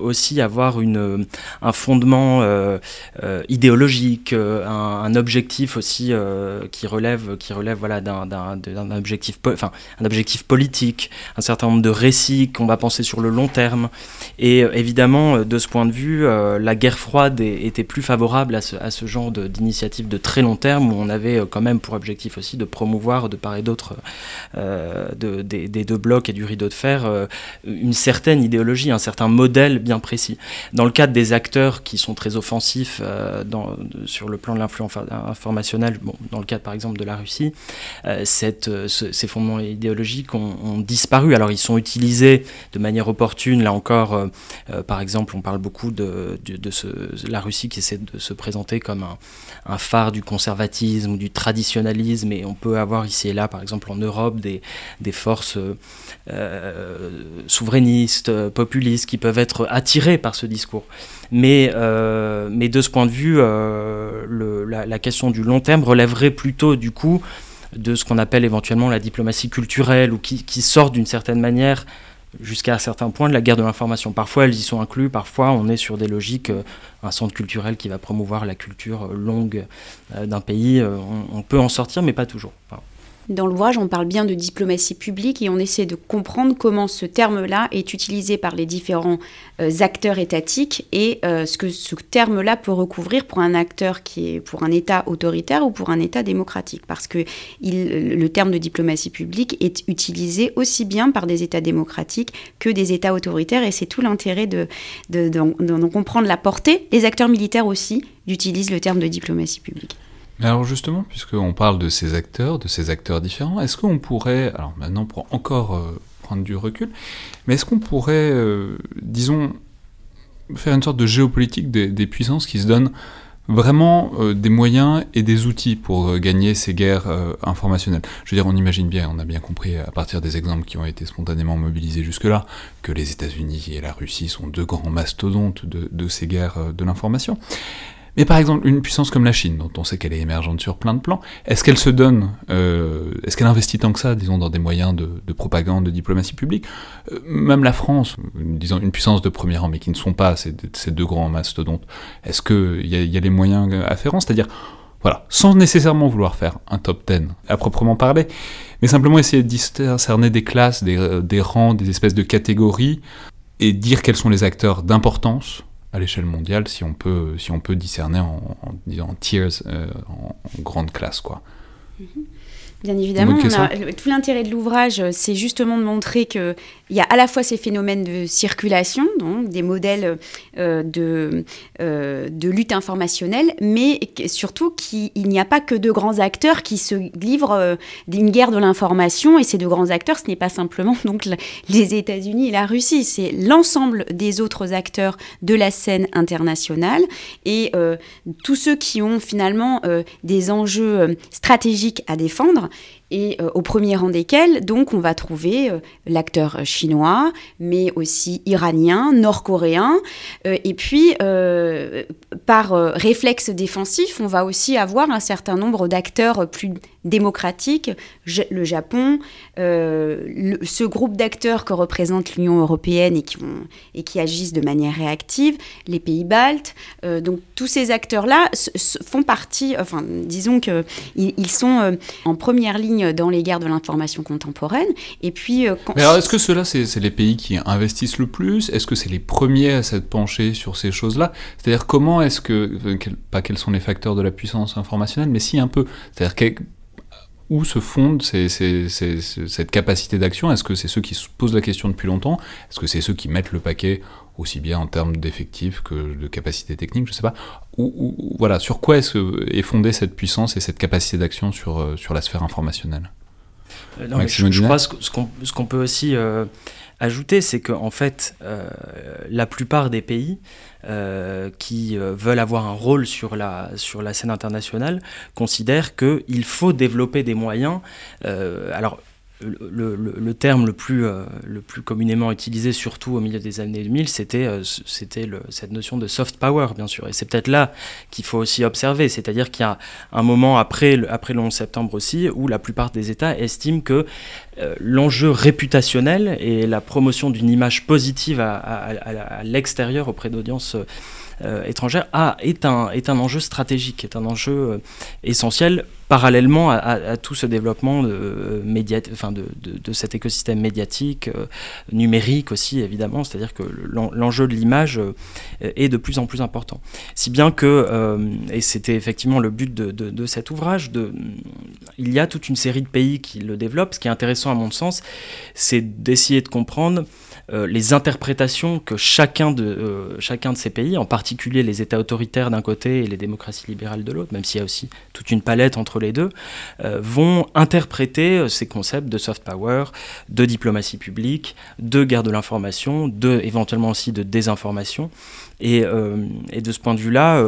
aussi avoir une, un fondement euh, euh, idéologique, euh, un, objectif aussi qui relève, qui relève voilà, d'un objectif, enfin, un objectif politique, un certain nombre de récits qu'on va penser sur le long terme. Et évidemment, de ce point de vue, la guerre froide était plus favorable à ce, genre d'initiative de, très long terme, où on avait quand même pour objectif aussi de promouvoir de part et d'autre de, des, des, deux blocs et du rideau de fer une certaine idéologie, un certain modèle bien précis. Dans le cadre des acteurs qui sont très offensifs euh, sur le plan de l'influence informationnelle, bon, dans le cadre par exemple de la Russie, euh, euh, ces fondements idéologiques ont, disparu. Alors ils sont utilisés de manière opportune, là encore, par exemple, on parle beaucoup de, la Russie qui essaie de se présenter comme un, phare du conservatisme ou du traditionnalisme, et on peut avoir ici et là, par exemple en Europe, des, des forces souverainistes, populistes, qui peuvent être attirées par ce discours. Mais, euh, mais de ce point de vue, euh, la, question du long terme relèverait plutôt du coup de ce qu'on appelle éventuellement la diplomatie culturelle ou qui, qui sort d'une certaine manière jusqu'à un certain point de la guerre de l'information. Parfois elles y sont incluses, parfois on est sur des logiques, un centre culturel qui va promouvoir la culture longue d'un pays, on, peut en sortir mais pas toujours. Dans l'ouvrage, on parle bien de diplomatie publique et on essaie de comprendre comment ce terme-là est utilisé par les différents euh, acteurs étatiques et euh, ce que ce terme-là peut recouvrir pour un acteur qui est pour un État autoritaire ou pour un État démocratique. Parce que le terme de diplomatie publique est utilisé aussi bien par des États démocratiques que des États autoritaires et c'est tout l'intérêt de, de comprendre la portée. Les acteurs militaires aussi utilisent le terme de diplomatie publique. Alors justement, puisqu'on parle de ces acteurs, de ces acteurs différents, est-ce qu'on pourrait, alors maintenant encore euh, prendre du recul, mais est-ce qu'on pourrait, euh, disons, faire une sorte de géopolitique des, puissances qui se donnent vraiment euh, des moyens et des outils pour gagner ces guerres informationnelles? Je veux dire, on imagine bien, on a bien compris à partir des exemples qui ont été spontanément mobilisés jusque-là, que les États-Unis et la Russie sont deux grands mastodontes de ces guerres de l'information. Mais par exemple, une puissance comme la Chine, dont on sait qu'elle est émergente sur plein de plans, est-ce qu'elle se donne, euh, est-ce qu'elle investit tant que ça, disons, dans des moyens de, propagande, de diplomatie publique? Euh, Même la France, disons, une puissance de premier rang, mais qui ne sont pas ces, deux grands mastodontes, est-ce qu'il y, y, a les moyens afférents? C'est-à-dire, voilà, sans nécessairement vouloir faire un top 10 à proprement parler, mais simplement essayer de discerner des classes, des, des rangs, des espèces de catégories, et dire quels sont les acteurs d'importance à l'échelle mondiale si on peut, si on peut discerner en, tiers, euh, en, grande classe. Quoi. Mm-hmm. Bien évidemment, tout l'intérêt de l'ouvrage, euh, c'est justement de montrer qu'il y a à la fois ces phénomènes de circulation, donc des modèles euh, de, euh, de lutte informationnelle, mais surtout qu'il n'y a pas que deux grands acteurs qui se livrent d'une guerre de l'information, et ces deux grands acteurs, ce n'est pas simplement donc les États-Unis et la Russie, c'est l'ensemble des autres acteurs de la scène internationale, et tous ceux qui ont finalement des enjeux stratégiques à défendre et euh, au premier rang desquels, donc, on va trouver euh, l'acteur chinois, mais aussi iranien, nord-coréen. Euh, et puis, par réflexe défensif, on va aussi avoir un certain nombre d'acteurs plus démocratiques, le Japon, ce groupe d'acteurs que représente l'Union européenne et qui, et qui agissent de manière réactive, les pays baltes. donc, tous ces acteurs-là font partie, enfin, disons qu'ils ils sont en première ligne dans les guerres de l'information contemporaine. Et puis, euh, Mais alors, est-ce que ceux-là, c'est les pays qui investissent le plus? Est-ce que c'est les premiers à s'être penchés sur ces choses-là? C'est-à-dire, comment est-ce que, pas quels sont les facteurs de la puissance informationnelle, mais si un peu, c'est-à-dire où se fonde cette capacité d'action? Est-ce que c'est ceux qui se posent la question depuis longtemps? Est-ce que c'est ceux qui mettent le paquet aussi bien en termes d'effectifs que de capacité technique, je sais pas. Ou, voilà, sur quoi est, est fondée cette puissance et cette capacité d'action sur, euh, sur la sphère informationnelle? Euh, non, je, je, crois ce, ce qu'on peut aussi euh, ajouter, c'est qu'en en fait, la plupart des pays qui veulent avoir un rôle sur la, sur la scène internationale considèrent qu'il faut développer des moyens. alors, le, le, terme le plus, euh, le plus communément utilisé, surtout au milieu des années 2000, c'était euh, c'était cette notion de soft power, bien sûr. Et c'est peut-être là qu'il faut aussi observer, c'est-à-dire qu'il y a un moment après, après le 11 septembre aussi, où la plupart des États estiment que euh, l'enjeu réputationnel et la promotion d'une image positive à, à l'extérieur auprès d'audiences étrangère a, est, un, est un enjeu stratégique, est un enjeu euh, essentiel parallèlement à, tout ce développement de, euh, enfin de, de, cet écosystème médiatique, numérique aussi évidemment, c'est-à-dire que l'enjeu de l'image est de plus en plus important. Si bien que, et c'était effectivement le but de, cet ouvrage, il y a toute une série de pays qui le développent. Ce qui est intéressant à mon sens, c'est d'essayer de comprendre euh, les interprétations que chacun de, euh, chacun de ces pays, en particulier les États autoritaires d'un côté et les démocraties libérales de l'autre, même s'il y a aussi toute une palette entre les deux, euh, vont interpréter ces concepts de soft power, de diplomatie publique, de guerre de l'information, de éventuellement aussi de désinformation. Et, et, de ce point de vue-là,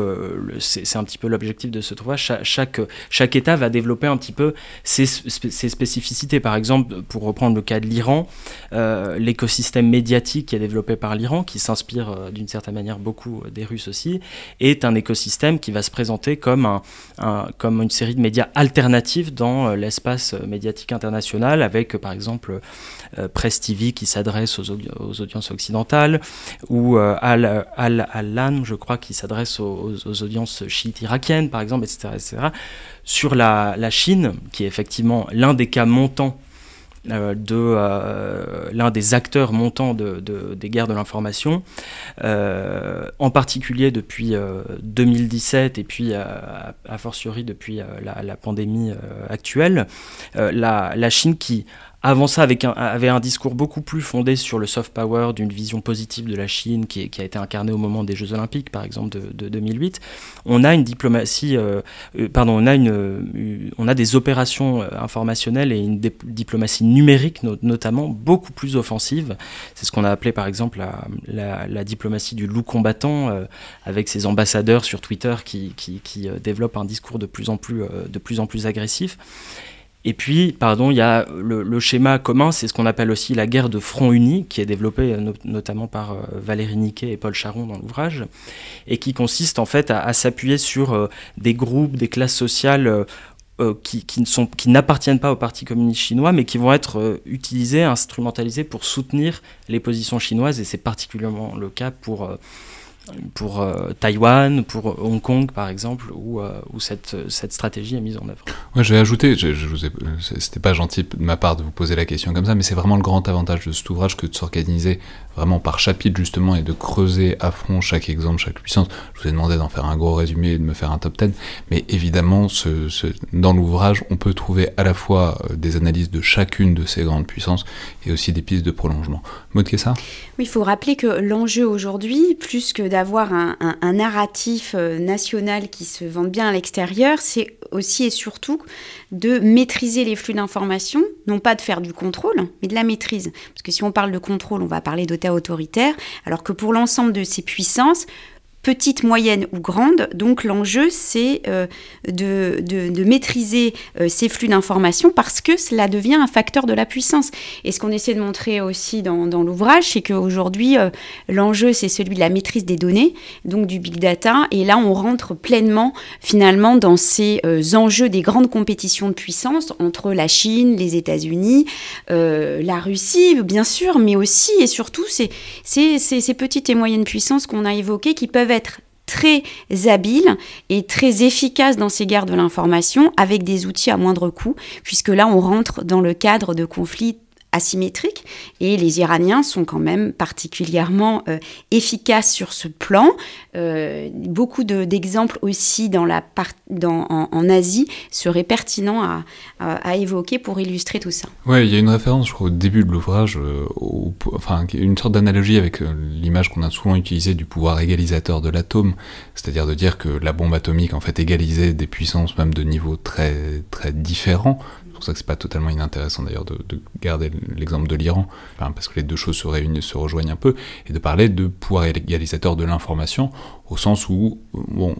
c'est un petit peu l'objectif de ce ouvrage. Chaque, chaque, État va développer un petit peu ses, spécificités. Par exemple, pour reprendre le cas de l'Iran, l'écosystème écosystème médiatique qui est développé par l'Iran, qui s'inspire d'une certaine manière beaucoup des Russes aussi, est un écosystème qui va se présenter comme, un, comme une série de médias alternatifs dans l'espace médiatique international, avec par exemple Press TV qui s'adresse aux, aux, audiences occidentales, ou Al-Alan, je crois, qui s'adresse aux, audiences chiites irakiennes, par exemple, etc. etc. Sur la, Chine, qui est effectivement l'un des cas montants euh, de euh, l'un des acteurs montants de, des guerres de l'information, euh, en particulier depuis 2017 et puis a, fortiori depuis la, la, pandémie actuelle, la, la, Chine qui avant ça, avec un, avait un discours beaucoup plus fondé sur le soft power, d'une vision positive de la Chine qui, a été incarnée au moment des Jeux Olympiques, par exemple, de, 2008. On a une diplomatie, euh, euh, pardon, on a, une, euh, on a des opérations informationnelles et une diplomatie numérique, notamment, beaucoup plus offensive. C'est ce qu'on a appelé, par exemple, la, la, diplomatie du loup combattant, avec ses ambassadeurs sur Twitter qui, qui, qui développent un discours de plus en plus, de plus, en plus agressif. Et puis, pardon, il y a le, schéma commun, c'est ce qu'on appelle aussi la guerre de front uni, qui est développée euh, notamment par euh, Valérie Niquet et Paul Charon dans l'ouvrage, et qui consiste en fait à, s'appuyer sur euh, des groupes, des classes sociales qui, n'appartiennent pas au Parti communiste chinois, mais qui vont être utilisés, instrumentalisés pour soutenir les positions chinoises, et c'est particulièrement le cas pour pour euh, Taïwan, pour Hong Kong par exemple, où, euh, où cette, cette, stratégie est mise en œuvre. Ouais, je vais ajouter, je, je c'était pas gentil de ma part de vous poser la question comme ça, mais c'est vraiment le grand avantage de cet ouvrage que de s'organiser vraiment par chapitre justement et de creuser à fond chaque exemple, chaque puissance. Je vous ai demandé d'en faire un gros résumé et de me faire un top 10, mais évidemment, ce, ce, dans l'ouvrage, on peut trouver à la fois euh, des analyses de chacune de ces grandes puissances et aussi des pistes de prolongement. Maud ça Oui, il faut rappeler que l'enjeu aujourd'hui, plus que d'avoir un, narratif euh, national qui se vende bien à l'extérieur, c'est aussi et surtout de maîtriser les flux d'informations, non pas de faire du contrôle, mais de la maîtrise. Parce que si on parle de contrôle, on va parler d'État autoritaire, alors que pour l'ensemble de ces puissances, petite, moyenne ou grande. Donc l'enjeu, c'est euh, de, maîtriser euh, ces flux d'informations parce que cela devient un facteur de la puissance. Et ce qu'on essaie de montrer aussi dans, l'ouvrage, c'est qu'aujourd'hui, euh, l'enjeu, c'est celui de la maîtrise des données, donc du big data. Et là, on rentre pleinement finalement dans ces enjeux des grandes compétitions de puissance entre la Chine, les États-Unis, la Russie, bien sûr, mais aussi et surtout ces, ces, ces petites et moyennes puissances qu'on a évoquées qui peuvent être être très habile et très efficace dans ces guerres de l'information avec des outils à moindre coût, puisque là on rentre dans le cadre de conflits asymétrique et les Iraniens sont quand même particulièrement euh, efficaces sur ce plan. Euh, beaucoup d'exemples aussi dans la dans, en, Asie seraient pertinents à, à, évoquer pour illustrer tout ça. Oui, il y a une référence, je crois, au début de l'ouvrage, euh, enfin une sorte d'analogie avec l'image qu'on a souvent utilisée du pouvoir égalisateur de l'atome, c'est-à-dire de dire que la bombe atomique en fait égalisait des puissances même de niveaux très très différents pour ça que c'est pas totalement inintéressant d'ailleurs de, garder l'exemple de l'Iran, parce que les deux choses se réunissent, se rejoignent un peu, et de parler de pouvoir égalisateur de l'information, au sens où bon,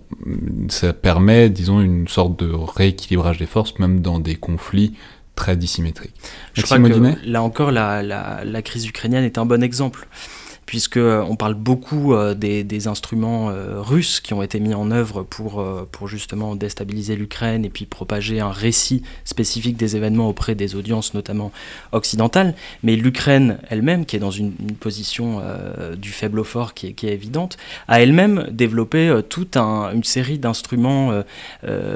ça permet, disons, une sorte de rééquilibrage des forces, même dans des conflits très dissymétriques. Je crois que là encore, la, la crise ukrainienne est un bon exemple puisque euh, on parle beaucoup euh, des, instruments euh, russes qui ont été mis en œuvre pour, pour justement déstabiliser l'Ukraine et puis propager un récit spécifique des événements auprès des audiences, notamment occidentales. Mais l'Ukraine elle-même, qui est dans une, position du faible au fort qui est, évidente, a elle-même développé toute une série d'instruments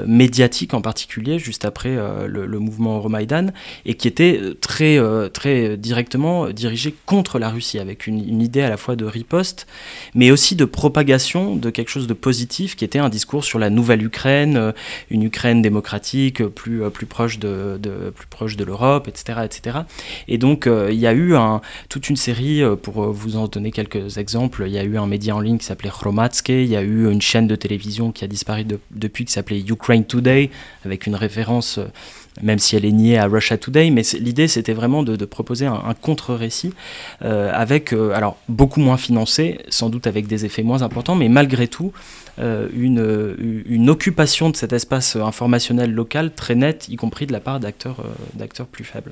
médiatiques en particulier, juste après le, mouvement Euromaidan, et qui étaient très, très directement dirigés contre la Russie, avec une idée à la fois de riposte, mais aussi de propagation de quelque chose de positif qui était un discours sur la nouvelle Ukraine, euh, une Ukraine démocratique plus, euh, plus proche de, plus proche de l'Europe, etc., etc. Et donc euh, il y a eu toute une série, pour vous en donner quelques exemples, il y a eu un média en ligne qui s'appelait Chromatske, il y a eu une chaîne de télévision qui a disparu depuis qui s'appelait Ukraine Today, avec une référence même si elle est niée à Russia Today, mais l'idée c'était vraiment de, proposer un, contre-récit euh, avec, euh, alors beaucoup moins financé, sans doute avec des effets moins importants, mais malgré tout euh, une, une, occupation de cet espace informationnel local très nette, y compris de la part d'acteurs d'acteurs plus faibles.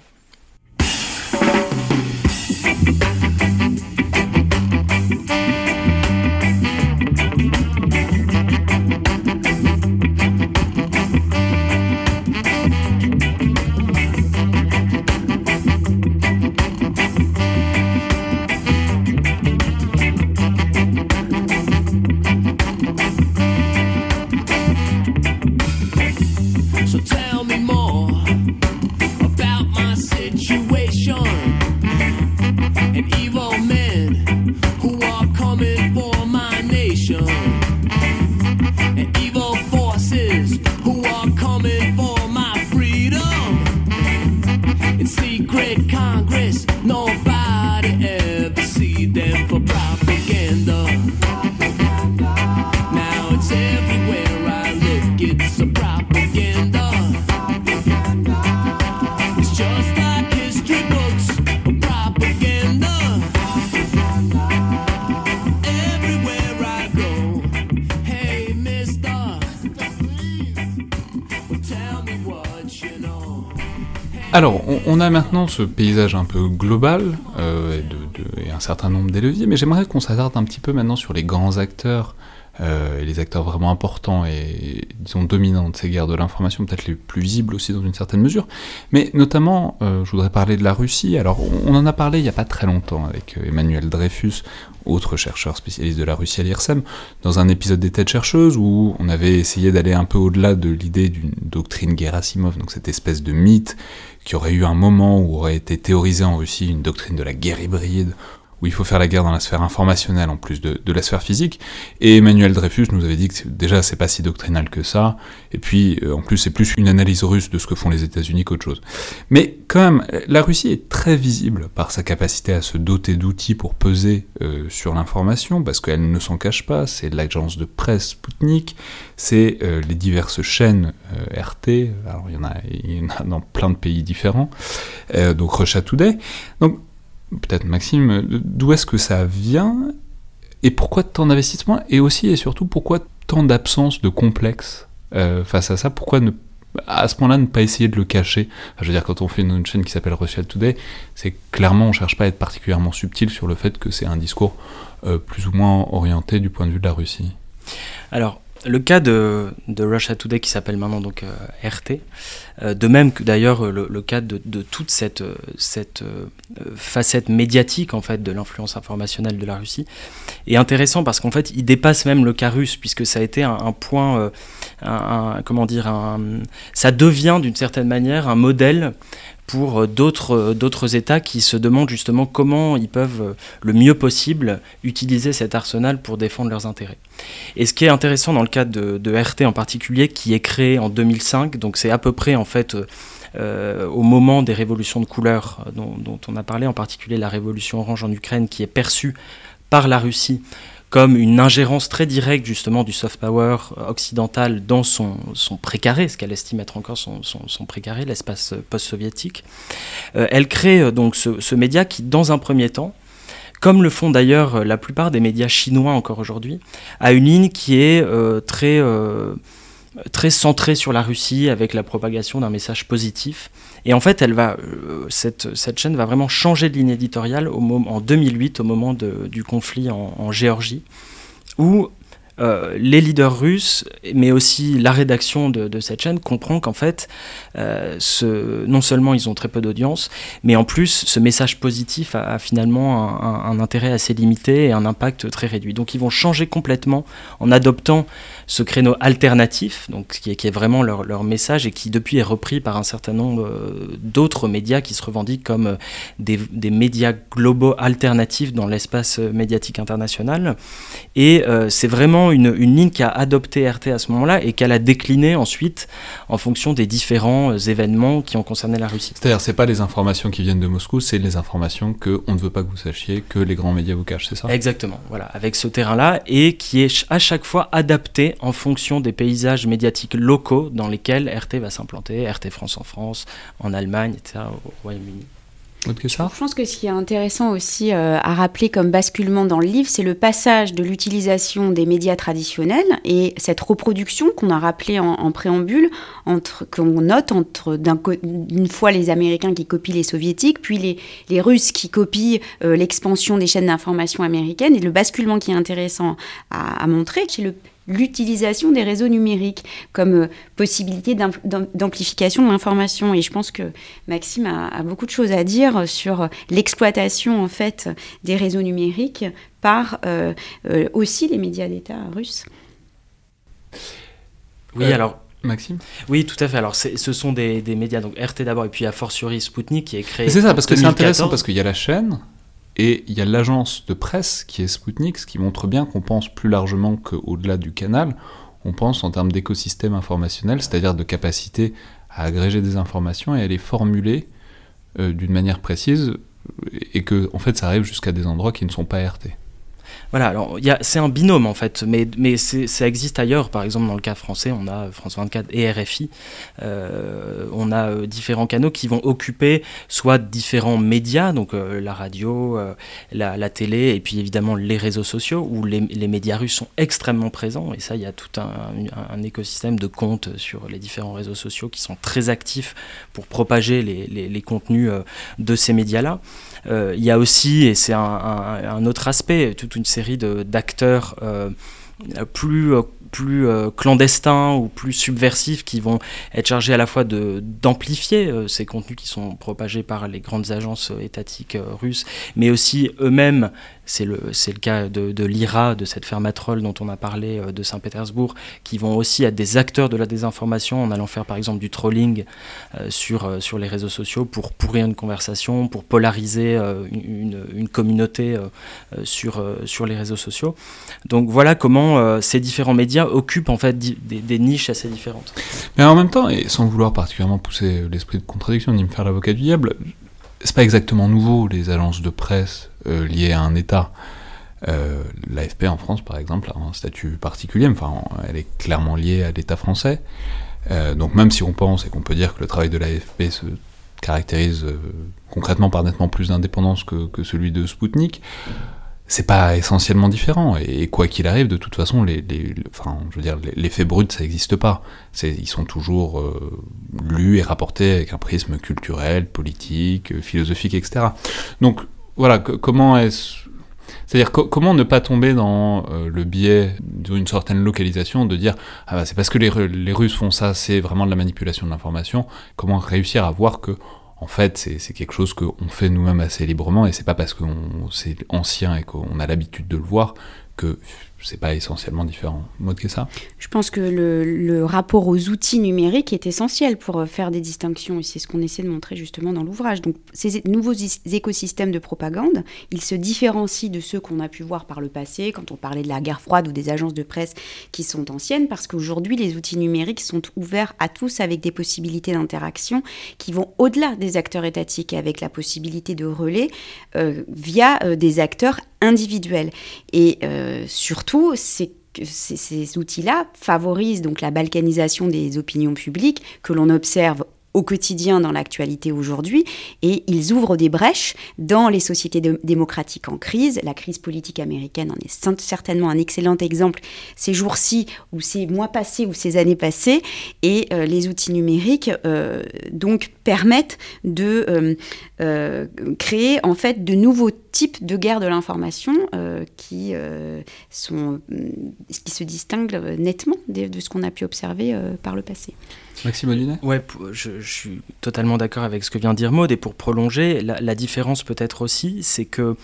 Maintenant ce paysage un peu global euh, et, un certain nombre d'éleviers, mais j'aimerais qu'on s'attarde un petit peu maintenant sur les grands acteurs et les acteurs vraiment importants et, disons, dominants de ces guerres de l'information, peut-être les plus visibles aussi dans une certaine mesure. Mais notamment, euh, je voudrais parler de la Russie. Alors, on, en a parlé il n'y a pas très longtemps avec Emmanuel Dreyfus, autre chercheur spécialiste de la Russie à l'IRSEM, dans un épisode des têtes chercheuses où on avait essayé d'aller un peu au-delà de l'idée d'une doctrine Gerasimov, donc cette espèce de mythe qu'il y aurait eu un moment où aurait été théorisé en Russie une doctrine de la guerre hybride, où il faut faire la guerre dans la sphère informationnelle en plus de, la sphère physique. Et Emmanuel Dreyfus nous avait dit que déjà c'est pas si doctrinal que ça, et puis euh, en plus c'est plus une analyse russe de ce que font les États-Unis qu'autre chose. Mais quand même, la Russie est très visible par sa capacité à se doter d'outils pour peser euh, sur l'information, parce qu'elle ne s'en cache pas, c'est l'agence de presse Sputnik, c'est euh, les diverses chaînes RT, alors il y, en a, il y en a dans plein de pays différents, donc Russia Today. Donc peut-être Maxime, d'où est-ce que ça vient et pourquoi tant d'investissement et aussi et surtout pourquoi tant d'absence de complexe euh, face à ça? Pourquoi à ce point-là ne pas essayer de le cacher? Je veux dire, quand on fait une, chaîne qui s'appelle Russia Today, c'est clairement on cherche pas à être particulièrement subtil sur le fait que c'est un discours euh, plus ou moins orienté du point de vue de la Russie. Alors, le cas de, de, Russia Today qui s'appelle maintenant donc euh, RT, euh, de même que d'ailleurs le, cas de, toute cette, cette euh, facette médiatique en fait de l'influence informationnelle de la Russie est intéressant parce qu'en fait il dépasse même le cas russe puisque ça a été un, point, comment dire, ça devient d'une certaine manière un modèle pour d'autres, d'autres États qui se demandent justement comment ils peuvent le mieux possible utiliser cet arsenal pour défendre leurs intérêts. Et ce qui est intéressant dans le cas de, RT en particulier, qui est créé en 2005, donc c'est à peu près en fait euh, au moment des révolutions de couleur dont, on a parlé, en particulier la révolution orange en Ukraine, qui est perçue par la Russie comme une ingérence très directe justement du soft power occidental dans son, son précaré, ce qu'elle estime être encore son, son, précaré, l'espace post-soviétique. Euh, elle crée euh, donc ce, média qui, dans un premier temps, comme le font d'ailleurs la plupart des médias chinois encore aujourd'hui, a une ligne qui est euh, très très centrée sur la Russie avec la propagation d'un message positif. Et en fait, elle va, euh, cette, cette, chaîne va vraiment changer de ligne éditoriale au en 2008, au moment du conflit en, en Géorgie, où euh, les leaders russes, mais aussi la rédaction de, cette chaîne comprend qu'en fait, euh, ce, non seulement ils ont très peu d'audience, mais en plus, ce message positif a, finalement un, intérêt assez limité et un impact très réduit. Donc ils vont changer complètement en adoptant ce créneau alternatif, donc qui est, qui est vraiment leur, leur, message et qui depuis est repris par un certain nombre euh, d'autres médias qui se revendiquent comme des, des médias globaux alternatifs dans l'espace médiatique international. Et c'est vraiment une, ligne qu'a adopté RT à ce moment-là et qu'elle a décliné ensuite en fonction des différents euh, événements qui ont concerné la Russie. C'est-à-dire, c'est pas les informations qui viennent de Moscou, c'est les informations que on ne veut pas que vous sachiez, que les grands médias vous cachent, c'est ça? Exactement, voilà, avec ce terrain-là et qui est à chaque fois adapté en fonction des paysages médiatiques locaux dans lesquels RT va s'implanter, RT France en France, en Allemagne, etc., au Royaume-Uni. Je pense que ce qui est intéressant aussi euh, à rappeler comme basculement dans le livre, c'est le passage de l'utilisation des médias traditionnels et cette reproduction qu'on a rappelé en, préambule, qu'on note entre d'une fois les Américains qui copient les Soviétiques, puis les, les Russes qui copient euh, l'expansion des chaînes d'information américaines et le basculement qui est intéressant à, à montrer, c'est le l'utilisation des réseaux numériques comme euh, possibilité d'amplification de l'information. Et je pense que Maxime a, beaucoup de choses à dire sur l'exploitation en fait des réseaux numériques par euh, euh, aussi les médias d'État russes. Oui, alors Maxime? Oui, tout à fait. Alors, ce sont des, médias, donc RT d'abord, et puis a fortiori Sputnik qui est créé. C'est ça, parce que c'est intéressant, parce qu'il y a la chaîne, et il y a l'agence de presse qui est Sputnik, ce qui montre bien qu'on pense plus largement qu'au-delà du canal, on pense en termes d'écosystème informationnel, c'est-à-dire de capacité à agréger des informations et à les formuler euh, d'une manière précise, et que en fait ça arrive jusqu'à des endroits qui ne sont pas RT. Voilà, alors c'est un binôme en fait, mais, ça existe ailleurs. Par exemple, dans le cas français, on a France 24 et RFI. Euh, on a euh, différents canaux qui vont occuper soit différents médias, donc euh, la radio, la, télé, et puis évidemment les réseaux sociaux, où les, médias russes sont extrêmement présents. Et ça, il y a tout un, écosystème de comptes sur les différents réseaux sociaux qui sont très actifs pour propager les, les contenus de ces médias-là. Euh, il y a aussi, et c'est un, autre aspect, toute une série d'acteurs euh, plus plus euh, clandestins ou plus subversifs qui vont être chargés à la fois d'amplifier ces contenus qui sont propagés par les grandes agences étatiques russes, mais aussi eux-mêmes c'est le, le cas de, l'IRA, de cette fermatrole dont on a parlé euh, de Saint-Pétersbourg, qui vont aussi être des acteurs de la désinformation en allant faire par exemple du trolling euh, sur, euh, sur les réseaux sociaux pour pourrir une conversation, pour polariser une, une, communauté sur, sur les réseaux sociaux. Donc voilà comment ces différents médias occupent en fait des, niches assez différentes. Mais en même temps, et sans vouloir particulièrement pousser l'esprit de contradiction ni me faire l'avocat du diable, c'est pas exactement nouveau les agences de presse euh, liées à un État. Euh, L'AFP en France, par exemple, a un statut particulier, enfin, elle est clairement liée à l'État français. Euh, donc même si on pense et qu'on peut dire que le travail de l'AFP se caractérise concrètement par nettement plus d'indépendance que, que, celui de Spoutnik, c'est pas essentiellement différent. Et, quoi qu'il arrive, de toute façon, les, enfin, je veux dire, les, faits bruts, ça n'existe pas. Ils sont toujours euh, lus et rapportés avec un prisme culturel, politique, euh, philosophique, etc. Donc voilà, comment est-ce c'est-à-dire comment ne pas tomber dans euh, le biais d'une certaine localisation, de dire ah bah, c'est parce que les, les Russes font ça, c'est vraiment de la manipulation de l'information. Comment réussir à voir que en fait, c'est quelque chose qu'on fait nous-mêmes assez librement, et c'est pas parce que c'est ancien et qu'on a l'habitude de le voir que c'est pas essentiellement différent. Que ça? Je pense que le, rapport aux outils numériques est essentiel pour euh, faire des distinctions et c'est ce qu'on essaie de montrer justement dans l'ouvrage. Donc ces nouveaux écosystèmes de propagande, ils se différencient de ceux qu'on a pu voir par le passé quand on parlait de la guerre froide ou des agences de presse qui sont anciennes parce qu'aujourd'hui les outils numériques sont ouverts à tous avec des possibilités d'interaction qui vont au-delà des acteurs étatiques avec la possibilité de relais euh, via euh, des acteurs individuels. Et surtout c'est ces outils-là favorisent donc la balkanisation des opinions publiques que l'on observe au quotidien dans l'actualité aujourd'hui et ils ouvrent des brèches dans les sociétés démocratiques en crise. La crise politique américaine en est certainement un excellent exemple ces jours-ci ou ces mois passés ou ces années passées et euh, les outils numériques euh, donc permettent de euh, créer en fait de nouveaux types de guerres de l'information qui, sont, qui se distinguent nettement de ce qu'on a pu observer par le passé. Maxime Olinet Ouais, je, suis totalement d'accord avec ce que vient de dire Maud. Et pour prolonger, la, différence peut-être aussi, c'est que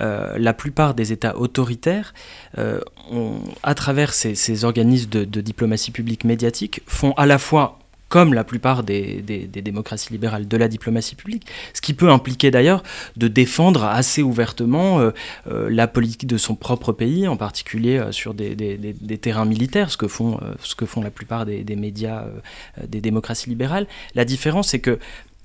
euh, la plupart des États autoritaires, euh, à travers ces, organismes de, diplomatie publique médiatique, font à la fois comme la plupart des, démocraties libérales de la diplomatie publique, ce qui peut impliquer d'ailleurs de défendre assez ouvertement euh, euh, la politique de son propre pays, en particulier euh, sur des, terrains militaires, ce que font, ce que font la plupart des, médias des démocraties libérales. La différence, c'est que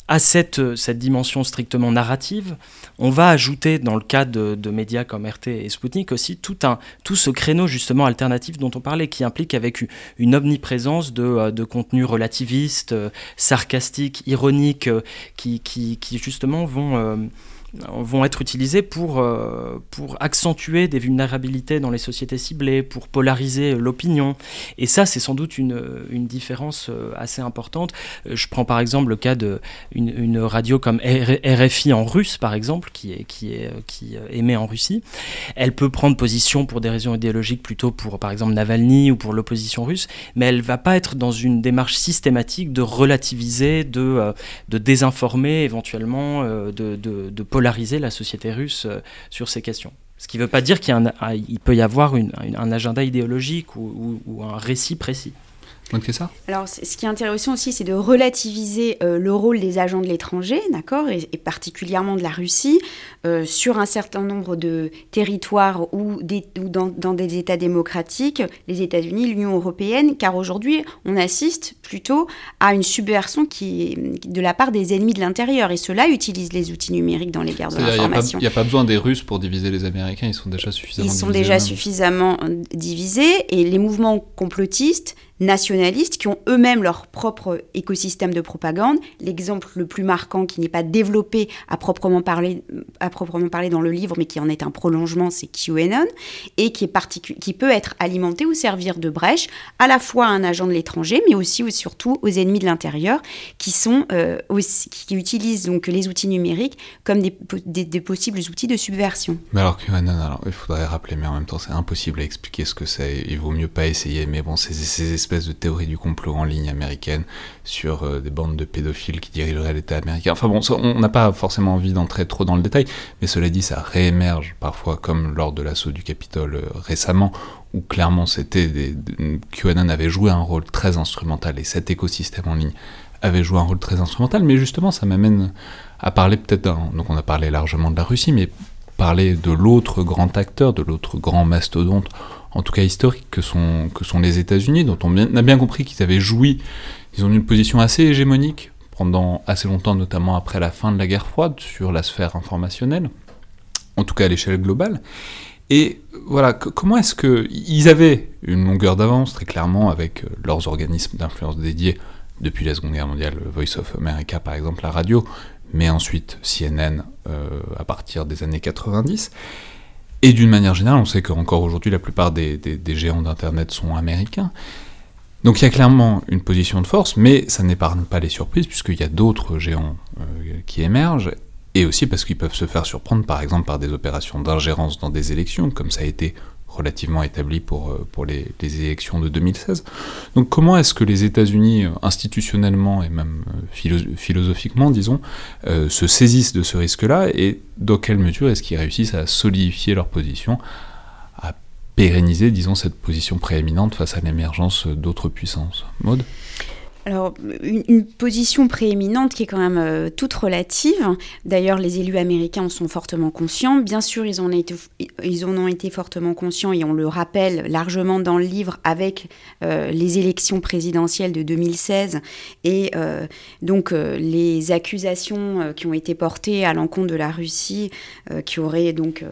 à cette, cette dimension strictement narrative, on va ajouter dans le cas de, médias comme RT et Sputnik aussi tout, un, ce créneau justement alternatif dont on parlait, qui implique avec une omniprésence de, euh, de contenus relativistes, euh, sarcastiques, ironiques, euh, qui justement vont vont être utilisés pour, euh, pour accentuer des vulnérabilités dans les sociétés ciblées, pour polariser l'opinion. Et ça, c'est sans doute une, une, différence euh, assez importante. Euh, je prends par exemple le cas d'une une radio comme RFI en russe, par exemple, qui, est, qui, est, qui émet en Russie. Elle peut prendre position pour des raisons idéologiques plutôt pour, par exemple, Navalny ou pour l'opposition russe, mais elle ne va pas être dans une démarche systématique de relativiser, de, de désinformer éventuellement, de, de polariser polariser la société russe euh, sur ces questions. Ce qui ne veut pas dire qu'il peut y avoir un agenda idéologique ou, un récit précis. Ça Alors, ce qui est intéressant aussi, c'est de relativiser euh, le rôle des agents de l'étranger, d'accord, et, particulièrement de la Russie, euh, sur un certain nombre de territoires ou, dans, des États démocratiques, les États-Unis, l'Union européenne, car aujourd'hui, on assiste plutôt à une subversion qui est de la part des ennemis de l'intérieur, et ceux-là utilisent les outils numériques dans les guerres de l'information. Il n'y a, pas besoin des Russes pour diviser les Américains, ils sont déjà suffisamment Ils sont déjà suffisamment euh, divisés, et les mouvements complotistes nationalistes qui ont eux-mêmes leur propre écosystème de propagande. L'exemple le plus marquant qui n'est pas développé à proprement, parler, à proprement parler dans le livre, mais qui en est un prolongement, c'est QAnon, et qui, est qui peut être alimenté ou servir de brèche à la fois à un agent de l'étranger, mais aussi ou surtout aux ennemis de l'intérieur, qui, sont, euh, qui utilisent donc les outils numériques comme des, possibles outils de subversion. Mais alors QAnon, alors, il faudrait rappeler, mais en même temps c'est impossible à expliquer ce que c'est, il vaut mieux pas essayer, mais bon, c'est ces espèces de théorie du complot en ligne américaine sur euh, des bandes de pédophiles qui dirigeraient l'État américain. Enfin bon, on n'a pas forcément envie d'entrer trop dans le détail, mais cela dit, ça réémerge parfois, comme lors de l'assaut du Capitole euh, récemment, où clairement c'était des, QAnon avait joué un rôle très instrumental et cet écosystème en ligne avait joué un rôle très instrumental, mais justement ça m'amène à parler peut-être, donc on a parlé largement de la Russie, mais parler de l'autre grand acteur, de l'autre grand mastodonte en tout cas historique, que sont, que sont les États-Unis, dont on a bien compris qu'ils avaient joui, ils ont une position assez hégémonique pendant assez longtemps, notamment après la fin de la guerre froide, sur la sphère informationnelle, en tout cas à l'échelle globale. Et voilà, comment est-ce qu'ils avaient une longueur d'avance, très clairement, avec euh, leurs organismes d'influence dédiés depuis la Seconde Guerre mondiale, Voice of America par exemple, la radio, mais ensuite CNN euh, à partir des années 90. Et d'une manière générale, on sait qu'encore aujourd'hui, la plupart des, géants d'Internet sont américains. Donc il y a clairement une position de force, mais ça n'épargne pas les surprises, puisqu'il y a d'autres géants euh, qui émergent, et aussi parce qu'ils peuvent se faire surprendre, par exemple, par des opérations d'ingérence dans des élections, comme ça a été relativement établi pour, euh, pour les, élections de 2016. Donc comment est-ce que les États-Unis, euh, institutionnellement et même euh, philosophiquement, disons, se saisissent de ce risque-là et dans quelle mesure est-ce qu'ils réussissent à solidifier leur position, à pérenniser, disons, cette position prééminente face à l'émergence d'autres puissances? Maude? Alors, une, position prééminente qui est quand même euh, toute relative. D'ailleurs, les élus américains en sont fortement conscients. Bien sûr, ils en, ont été, fortement conscients et on le rappelle largement dans le livre avec euh, les élections présidentielles de 2016 et euh, donc les accusations qui ont été portées à l'encontre de la Russie, qui aurait donc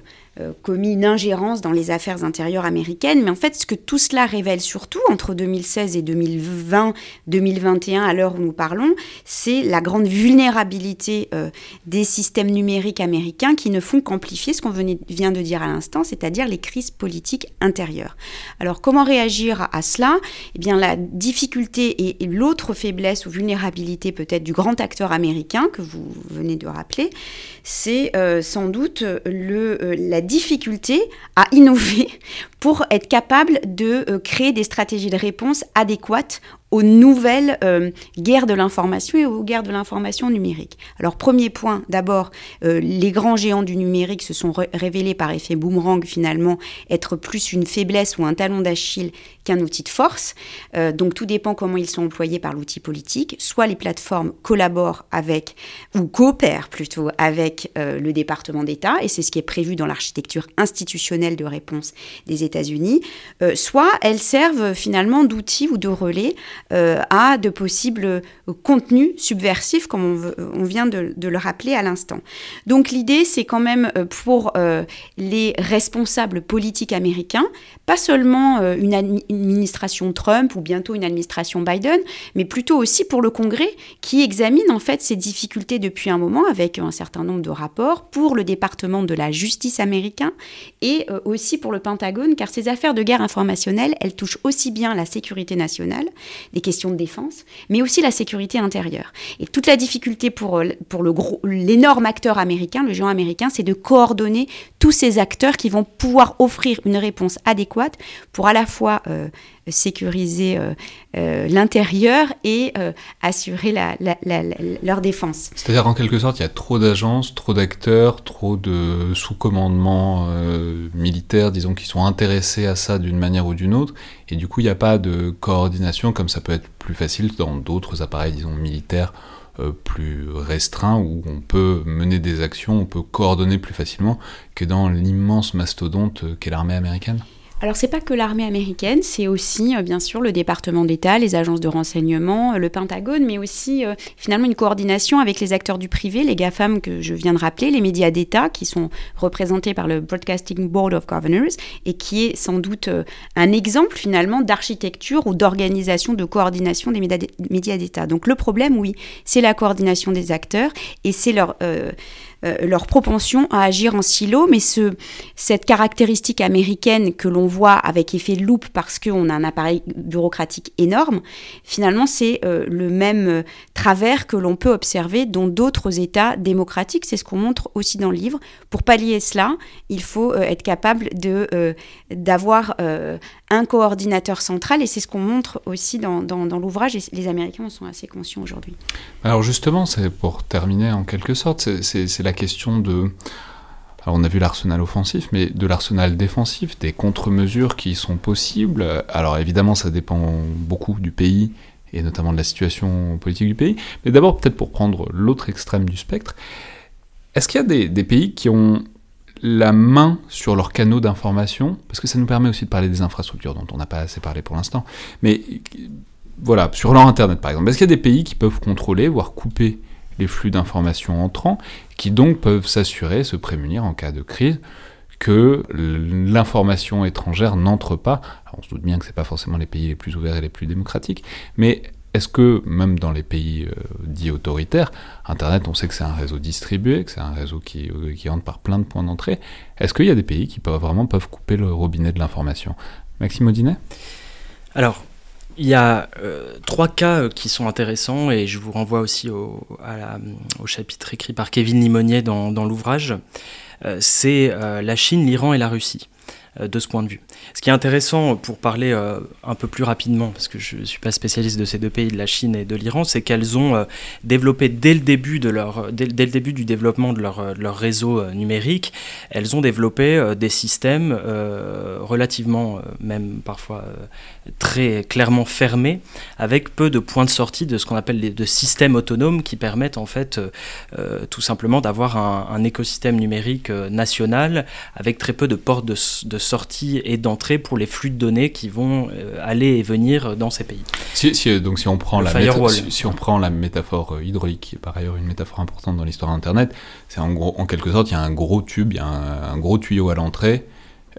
commis une ingérence dans les affaires intérieures américaines. Mais en fait, ce que tout cela révèle surtout entre 2016 et 2020, 2021, à l'heure où nous parlons, c'est la grande vulnérabilité euh, des systèmes numériques américains qui ne font qu'amplifier ce qu'on vient de dire à l'instant, c'est-à-dire les crises politiques intérieures. Alors, comment réagir à, cela? Eh bien, la difficulté et, l'autre faiblesse ou vulnérabilité peut-être du grand acteur américain que vous venez de rappeler, c'est euh, sans doute le, la difficulté à innover pour être capable de euh, créer des stratégies de réponse adéquates aux nouvelles euh, guerres de l'information et aux guerres de l'information numérique. Alors premier point, d'abord, euh, les grands géants du numérique se sont révélés par effet boomerang finalement être plus une faiblesse ou un talon d'Achille qu'un outil de force. Euh, donc tout dépend comment ils sont employés par l'outil politique. Soit les plateformes collaborent avec, ou coopèrent plutôt avec le département d'État, et c'est ce qui est prévu dans l'architecture institutionnelle de réponse des États-Unis, soit elles servent finalement d'outils ou de relais euh, à de possibles euh, contenus subversifs, comme on, vient de, le rappeler à l'instant. Donc l'idée, c'est quand même euh, pour les responsables politiques américains, pas seulement une administration Trump ou bientôt une administration Biden, mais plutôt aussi pour le Congrès qui examine en fait ces difficultés depuis un moment avec un certain nombre de rapports pour le département de la justice américain et aussi pour le Pentagone, car ces affaires de guerre informationnelle, elles touchent aussi bien la sécurité nationale, des questions de défense, mais aussi la sécurité intérieure. Et toute la difficulté pour, euh, pour l'énorme acteur américain, le géant américain, c'est de coordonner tous ces acteurs qui vont pouvoir offrir une réponse adéquate pour à la fois euh, sécuriser euh, euh, l'intérieur et assurer leur défense. C'est-à-dire en quelque sorte, il y a trop d'agences, trop d'acteurs, trop de sous-commandements militaires, disons, qui sont s'intéresser à ça d'une manière ou d'une autre, et du coup il n'y a pas de coordination comme ça peut être plus facile dans d'autres appareils, disons, militaires euh, plus restreints, où on peut mener des actions, on peut coordonner plus facilement que dans l'immense mastodonte qu'est l'armée américaine alors c'est pas que l'armée américaine, c'est aussi euh, bien sûr le département d'État, les agences de renseignement, euh, le Pentagone, mais aussi euh, finalement une coordination avec les acteurs du privé, les GAFAM que je viens de rappeler, les médias d'État qui sont représentés par le Broadcasting Board of Governors et qui est sans doute un exemple finalement d'architecture ou d'organisation de coordination des médias d'État. Donc le problème, oui, c'est la coordination des acteurs et c'est leur leur propension à agir en silo, mais ce, cette caractéristique américaine que l'on voit avec effet loupe parce qu'on a un appareil bureaucratique énorme, finalement c'est euh, le même euh, travers que l'on peut observer dans d'autres États démocratiques. C'est ce qu'on montre aussi dans le livre. Pour pallier cela, il faut être capable de d'avoir un coordinateur central, et c'est ce qu'on montre aussi dans, l'ouvrage, et les Américains en sont assez conscients aujourd'hui. Alors justement, c'est pour terminer en quelque sorte, c'est la question de... Alors on a vu l'arsenal offensif, mais de l'arsenal défensif, des contre-mesures qui sont possibles. Alors évidemment, ça dépend beaucoup du pays et notamment de la situation politique du pays. Mais d'abord, peut-être pour prendre l'autre extrême du spectre, est-ce qu'il y a des, pays qui ont la main sur leurs canaux d'information, parce que ça nous permet aussi de parler des infrastructures dont on n'a pas assez parlé pour l'instant, mais voilà, sur leur Internet par exemple, est-ce qu'il y a des pays qui peuvent contrôler, voire couper les flux d'informations entrants, qui donc peuvent s'assurer, se prémunir en cas de crise, que l'information étrangère n'entre pas. on se doute bien que ce pas forcément les pays les plus ouverts et les plus démocratiques, mais est-ce que, même dans les pays euh, dits autoritaires, Internet, on sait que c'est un réseau distribué, que c'est un réseau qui, euh, qui, entre par plein de points d'entrée, est-ce qu'il y a des pays qui peuvent, vraiment couper le robinet de l'information? Maxime Audinet? Alors, il y a euh, trois cas qui sont intéressants et je vous renvoie aussi au, chapitre écrit par Kevin Limonier dans l'ouvrage. c'est la Chine, l'Iran et la Russie. Euh, de ce point de vue. Ce qui est intéressant pour parler euh, un peu plus rapidement, parce que je ne suis pas spécialiste de ces deux pays, de la Chine et de l'Iran, c'est qu'elles ont euh, développé dès le début de leur, dès, le début du développement de leur, leur réseau numérique, elles ont développé des systèmes relativement, même parfois très clairement fermés, avec peu de points de sortie de ce qu'on appelle des de systèmes autonomes qui permettent en fait tout simplement d'avoir un, un, écosystème numérique national avec très peu de portes de, de sortie et d'entrée pour les flux de données qui vont euh, aller et venir dans ces pays. Si, euh, donc si on, prend la si, on prend la métaphore euh, hydraulique, qui est par ailleurs une métaphore importante dans l'histoire d'Internet, c'est en, gros, en quelque sorte, il y a un gros tube, il y a un, gros tuyau à l'entrée,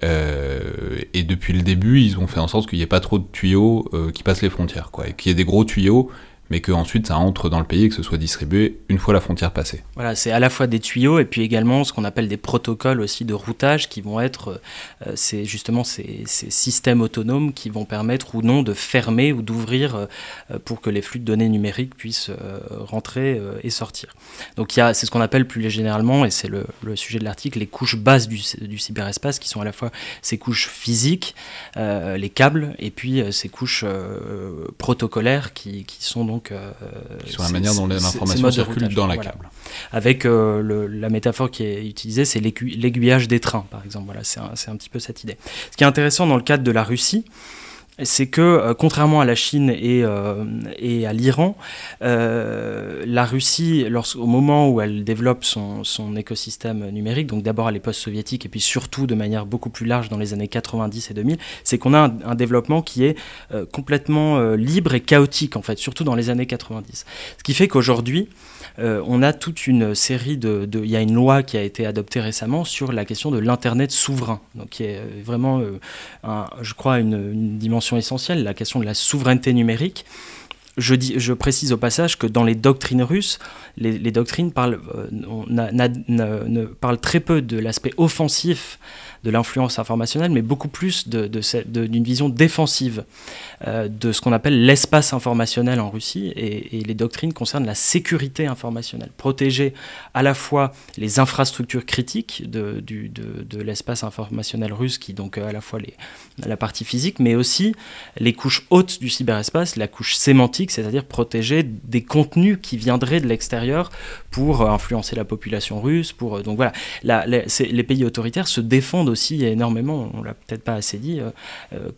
et depuis le début, ils ont fait en sorte qu'il n'y ait pas trop de tuyaux qui passent les frontières, quoi, et qu'il y ait des gros tuyaux mais qu'ensuite ça entre dans le pays et que ce soit distribué une fois la frontière passée. Voilà, c'est à la fois des tuyaux et puis également ce qu'on appelle des protocoles aussi de routage qui vont être, euh, c'est justement ces, systèmes autonomes qui vont permettre ou non de fermer ou d'ouvrir euh, pour que les flux de données numériques puissent euh, rentrer et sortir. Donc c'est ce qu'on appelle plus généralement, et c'est le, sujet de l'article, les couches basses du, cyberespace qui sont à la fois ces couches physiques, les câbles, et puis ces couches protocolaires qui sont donc donc, euh, sur la manière dont l'information circule dans la câble. Avec euh, la métaphore qui est utilisée, c'est l'aiguillage des trains, par exemple. Voilà, c'est un, un, petit peu cette idée. Ce qui est intéressant dans le cadre de la Russie, c'est que euh, contrairement à la Chine et, euh, à l'Iran, euh, la Russie, au moment où elle développe son, écosystème numérique, donc d'abord à l'époque soviétique et puis surtout de manière beaucoup plus large dans les années 90 et 2000, c'est qu'on a un, développement qui est complètement libre et chaotique en fait, surtout dans les années 90. Ce qui fait qu'aujourd'hui, on a toute une série de, Il y a une loi qui a été adoptée récemment sur la question de l'Internet souverain, donc qui est euh, vraiment, euh, je crois, une, dimension essentielle, la question de la souveraineté numérique. Je, dis, je, précise au passage que dans les doctrines russes, les, doctrines parlent, ne, parlent très peu de l'aspect offensif de l'influence informationnelle, mais beaucoup plus d'une de, de, vision défensive euh, de ce qu'on appelle l'espace informationnel en Russie. Et, les doctrines concernent la sécurité informationnelle, protéger à la fois les infrastructures critiques de, de l'espace informationnel russe, qui donc euh, à la fois les, la partie physique, mais aussi les couches hautes du cyberespace, la couche sémantique c'est-à-dire protéger des contenus qui viendraient de l'extérieur pour influencer la population russe. Pour, donc voilà, les, pays autoritaires se défendent aussi énormément, on l'a peut-être pas assez dit,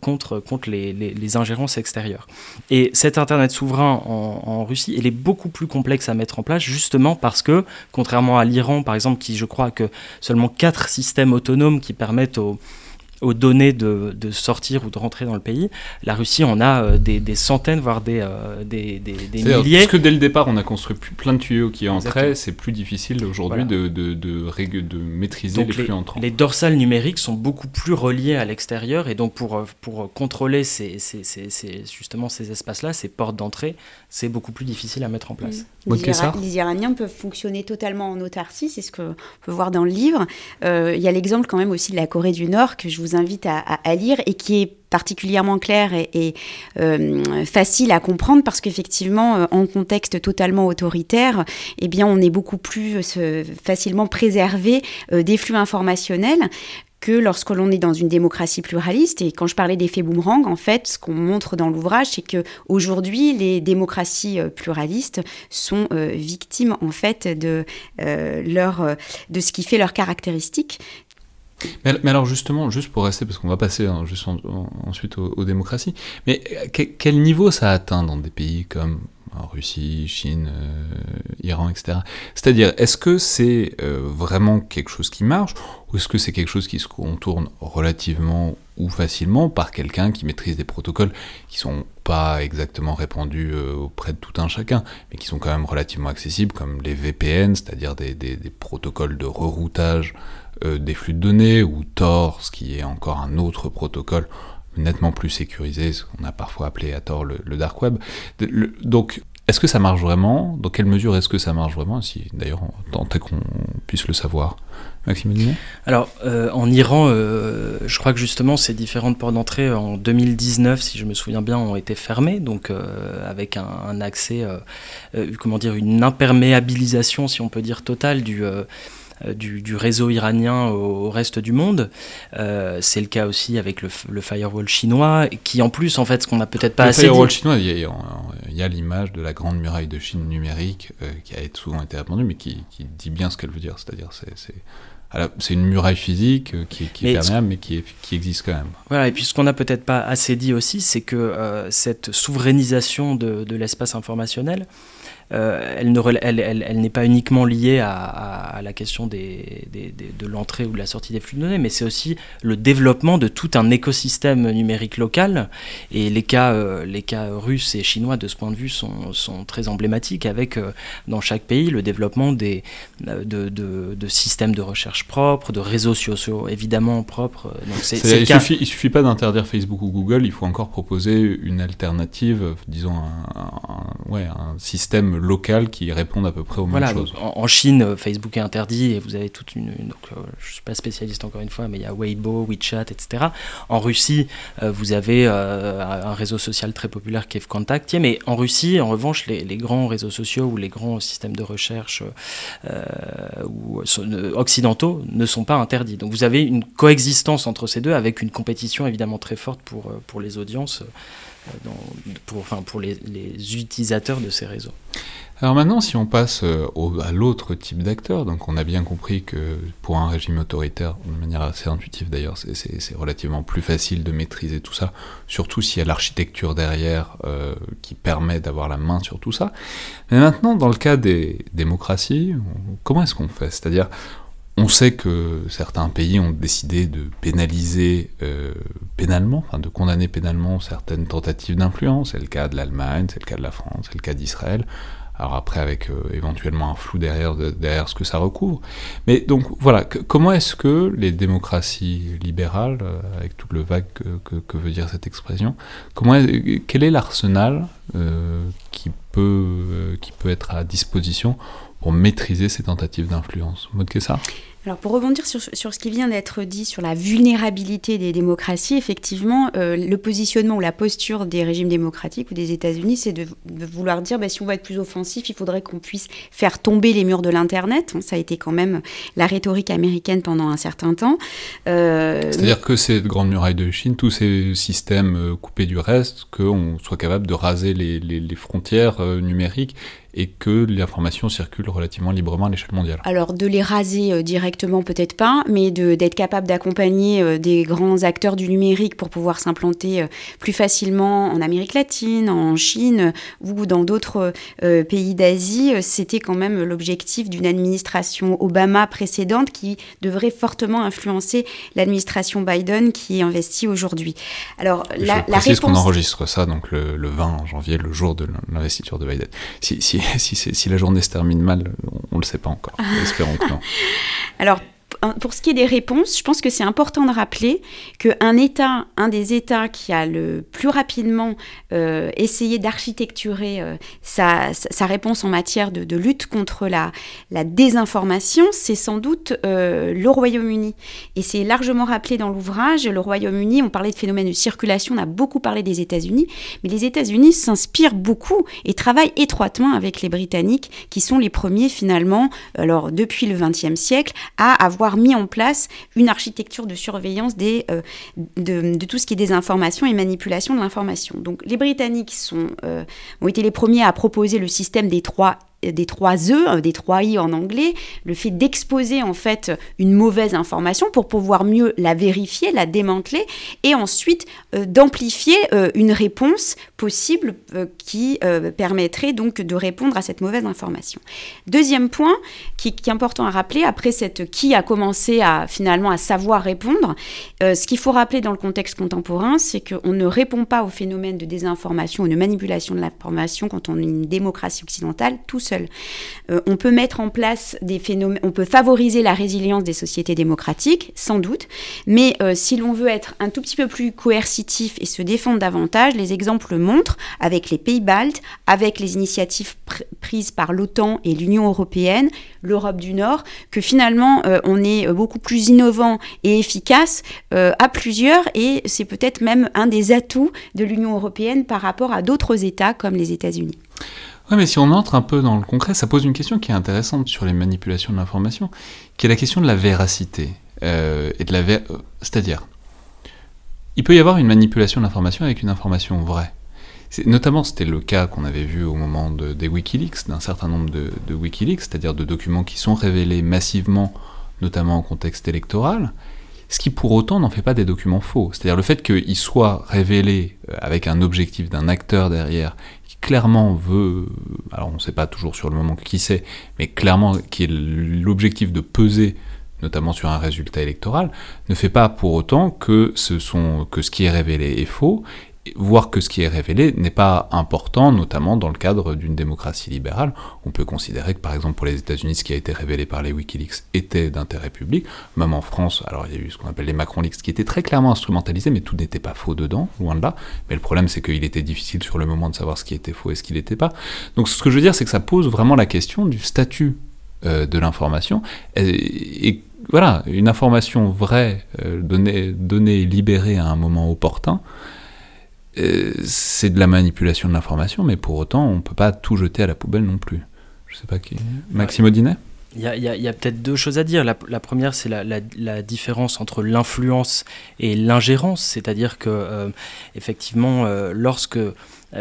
contre, contre les, ingérences extérieures. Et cet Internet souverain en, en Russie, il est beaucoup plus complexe à mettre en place, justement parce que, contrairement à l'Iran, par exemple, qui je crois que seulement quatre systèmes autonomes qui permettent aux, aux données de, de, sortir ou de rentrer dans le pays. La Russie en a euh, des, des, centaines, voire des, euh, des, des, des milliers. Puisque dès le départ, on a construit plein de tuyaux qui entraient, c'est plus difficile aujourd'hui de, de, de, de, maîtriser les flux entrants. Les dorsales numériques sont beaucoup plus reliées à l'extérieur et donc pour, euh, pour contrôler ces, ces, ces, justement ces espaces-là, ces portes d'entrée, c'est beaucoup plus difficile à mettre en place. Mmh. Les, Iraniens peuvent fonctionner totalement en autarcie, c'est ce qu'on peut voir dans le livre. Il y a l'exemple quand même aussi de la Corée du Nord que je vous invite à, lire et qui est particulièrement clair et, euh, facile à comprendre parce qu'effectivement, euh, en contexte totalement autoritaire, eh bien, on est beaucoup plus euh, facilement préservé des flux informationnels que lorsque l'on est dans une démocratie pluraliste. Et quand je parlais d'effet boomerang, en fait, ce qu'on montre dans l'ouvrage, c'est que aujourd'hui, les démocraties pluralistes sont victimes en fait de leur de ce qui fait leurs caractéristiques, mais, alors justement, juste pour rester, parce qu'on va passer hein, ensuite aux, démocraties, mais quel niveau ça atteint dans des pays comme euh, Russie, Chine, euh, Iran, etc. C'est-à-dire, est-ce que c'est euh, vraiment quelque chose qui marche, ou est-ce que c'est quelque chose qui se contourne relativement ou facilement par quelqu'un qui maîtrise des protocoles qui sont pas exactement répandus auprès de tout un chacun, mais qui sont quand même relativement accessibles, comme les VPN, c'est-à-dire des, des, protocoles de reroutage euh, des flux de données, ou Tor, ce qui est encore un autre protocole nettement plus sécurisé, ce qu'on a parfois appelé à tort le, dark web. donc, est-ce que ça marche vraiment? Dans quelle mesure est-ce que ça marche vraiment? Si d'ailleurs, tant est qu'on puisse le savoir. Maxime Alors, euh, en Iran, euh, je crois que justement ces différentes portes d'entrée en 2019, si je me souviens bien, ont été fermées, donc avec un, un accès, comment dire, une imperméabilisation, si on peut dire, totale du euh, du, réseau iranien au, reste du monde. Euh, c'est le cas aussi avec le, firewall chinois, qui en plus, en fait, ce qu'on n'a peut-être pas assez. Le firewall chinois, il y a, l'image de la grande muraille de Chine numérique euh, qui a souvent été répandue, mais qui, dit bien ce qu'elle veut dire. C'est-à-dire, c'est c'est une muraille physique qui, qui est perméable, mais qui, qui, existe quand même. Voilà, et puis ce qu'on n'a peut-être pas assez dit aussi, c'est que cette souverainisation de, de l'espace informationnel, euh, elle, elle, elle, elle n'est pas uniquement liée à, à, la question des, des, de l'entrée ou de la sortie des flux de données, mais c'est aussi le développement de tout un écosystème numérique local. Et les cas, euh, les cas russes et chinois de ce point de vue sont, sont très emblématiques, avec euh, dans chaque pays le développement des, de, de, de, systèmes de recherche propres, de réseaux sociaux évidemment propres. Donc il, suffit, il suffit pas d'interdire Facebook ou Google, il faut encore proposer une alternative, disons un, un ouais, un système locales qui répondent à peu près aux mêmes choses. En, Chine, euh, Facebook est interdit et vous avez toute une. donc, euh, je ne suis pas spécialiste encore une fois, mais il y a Weibo, WeChat, etc. En Russie, euh, vous avez un réseau social très populaire qui est Contact. Mais en Russie, en revanche, les, grands réseaux sociaux ou les grands systèmes de recherche ou, occidentaux ne sont pas interdits. Donc vous avez une coexistence entre ces deux avec une compétition évidemment très forte pour, pour les audiences. Pour, enfin, pour les, les, utilisateurs de ces réseaux. Alors maintenant, si on passe euh, à l'autre type d'acteur, donc on a bien compris que pour un régime autoritaire, de manière assez intuitive d'ailleurs, c'est relativement plus facile de maîtriser tout ça, surtout s'il y a l'architecture derrière euh, qui permet d'avoir la main sur tout ça. Mais maintenant, dans le cas des démocraties, comment est-ce qu'on fait? C'est-à-dire, on sait que certains pays ont décidé de pénaliser euh, pénalement, enfin de condamner pénalement certaines tentatives d'influence. C'est le cas de l'Allemagne, c'est le cas de la France, c'est le cas d'Israël. Alors après, avec euh, éventuellement un flou derrière, derrière ce que ça recouvre. Mais donc voilà, comment est-ce que les démocraties libérales, euh, avec tout le vague que, veut dire cette expression, comment quel est l'arsenal qui, peut, qui peut être à disposition pour maîtriser ces tentatives d'influence que ça Alors pour rebondir sur, sur ce qui vient d'être dit sur la vulnérabilité des démocraties, effectivement, euh, le positionnement ou la posture des régimes démocratiques ou des États-Unis, c'est de, vouloir dire bah, si on va être plus offensif, il faudrait qu'on puisse faire tomber les murs de l'Internet. Ça a été quand même la rhétorique américaine pendant un certain temps. Euh, C'est-à-dire que ces grandes murailles de Chine, tous ces systèmes euh, coupés du reste, qu'on soit capable de raser les, les, les frontières numériques et que l'information circule relativement librement à l'échelle mondiale. Alors de les raser euh, directement peut-être pas, mais d'être capable d'accompagner euh, des grands acteurs du numérique pour pouvoir s'implanter euh, plus facilement en Amérique latine, en Chine ou dans d'autres pays d'Asie, c'était quand même l'objectif d'une administration Obama précédente qui devrait fortement influencer l'administration Biden qui est investie aujourd'hui. Alors la, la réponse... qu'on enregistre ça donc le, 20 janvier, le jour de l'investiture de Biden. Si, si si, la journée se termine mal, on ne le sait pas encore. Espérons que non. Alors, pour ce qui est des réponses, je pense que c'est important de rappeler qu'un État, un des États qui a le plus rapidement euh, essayé d'architecturer euh, sa, réponse en matière de, lutte contre la, désinformation, c'est sans doute euh, le Royaume-Uni. Et c'est largement rappelé dans l'ouvrage. Le Royaume-Uni, on parlait de phénomène de circulation, on a beaucoup parlé des États-Unis, mais les États-Unis s'inspirent beaucoup et travaillent étroitement avec les Britanniques, qui sont les premiers finalement, alors depuis le XXe siècle, à avoir mis en place une architecture de surveillance des, euh, de, tout ce qui est des informations et manipulation de l'information. Donc les Britanniques euh, ont été les premiers à proposer le système des trois des trois E, euh, des trois I en anglais, le fait d'exposer en fait une mauvaise information pour pouvoir mieux la vérifier, la démanteler et ensuite euh, d'amplifier euh, une réponse possible qui permettrait donc de répondre à cette mauvaise information. Deuxième point qui, est important à rappeler, après cette qui a commencé à finalement à savoir répondre, ce qu'il faut rappeler dans le contexte contemporain, c'est qu'on ne répond pas au phénomène de désinformation ou de manipulation de l'information quand on est une démocratie occidentale tout euh, on peut mettre en place des phénomènes, on peut favoriser la résilience des sociétés démocratiques, sans doute, mais euh, si l'on veut être un tout petit peu plus coercitif et se défendre davantage, les exemples montrent, avec les pays baltes, avec les initiatives prises par l'OTAN et l'Union européenne, l'Europe du Nord, que finalement euh, on est beaucoup plus innovant et efficace à plusieurs, et c'est peut-être même un des atouts de l'Union européenne par rapport à d'autres États comme les États-Unis. Oui, mais si on entre un peu dans le concret, ça pose une question qui est intéressante sur les manipulations de l'information, qui est la question de la véracité. Euh, C'est-à-dire, il peut y avoir une manipulation de l'information avec une information vraie. Notamment, c'était le cas qu'on avait vu au moment des Wikileaks, d'un certain nombre de, de Wikileaks, c'est-à-dire de documents qui sont révélés massivement, notamment en contexte électoral, ce qui pour autant n'en fait pas des documents faux. C'est-à-dire le fait qu'ils soient révélés euh, avec un objectif d'un acteur derrière clairement veut, alors on ne sait pas toujours sur le moment qui c'est, mais clairement qui est l'objectif de peser notamment sur un résultat électoral, ne fait pas pour autant que ce, sont, que ce qui est révélé est faux, voir que ce qui est révélé n'est pas important, notamment dans le cadre d'une démocratie libérale. On peut considérer que, par exemple, pour les États-Unis, ce qui a été révélé par les Wikileaks était d'intérêt public. Même en France, alors il y a eu ce qu'on appelle les Macron Leaks, qui étaient très clairement instrumentalisés, mais tout n'était pas faux dedans, loin de là. Mais le problème, c'est qu'il était difficile sur le moment de savoir ce qui était faux et ce qui n'était pas. Donc, ce que je veux dire, c'est que ça pose vraiment la question du statut euh, de l'information. Et, voilà, une information vraie, euh, donnée, donnée, libérée à un moment opportun, c'est de la manipulation de l'information, mais pour autant, on ne peut pas tout jeter à la poubelle non plus. Je sais pas qui. Maxime Audinet il y a, peut-être deux choses à dire. La, première, c'est la, différence entre l'influence et l'ingérence, c'est-à-dire que, euh, effectivement, euh, lorsque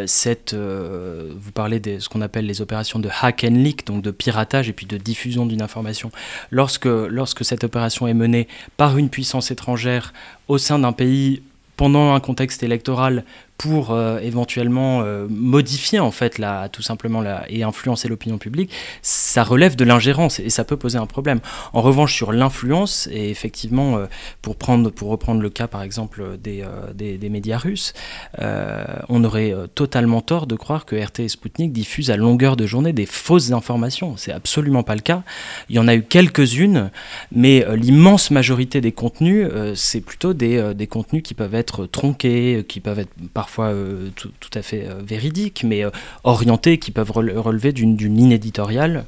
cette, vous parlez de ce qu'on appelle les opérations de hack and leak, donc de piratage et puis de diffusion d'une information, lorsque, lorsque cette opération est menée par une puissance étrangère au sein d'un pays pendant un contexte électoral pour euh, éventuellement euh, modifier en fait la, tout simplement la, et influencer l'opinion publique, ça relève de l'ingérence et ça peut poser un problème. En revanche, sur l'influence, et effectivement, euh, pour, prendre, pour reprendre le cas par exemple des, des, médias russes, on aurait totalement tort de croire que RT et Sputnik diffusent à longueur de journée des fausses informations. C'est absolument pas le cas. Il y en a eu quelques-unes, mais l'immense majorité des contenus, c'est plutôt des, des contenus qui peuvent être tronqués, qui peuvent être parfois parfois tout, à fait véridiques, mais orientées, qui peuvent relever d'une ligne éditoriale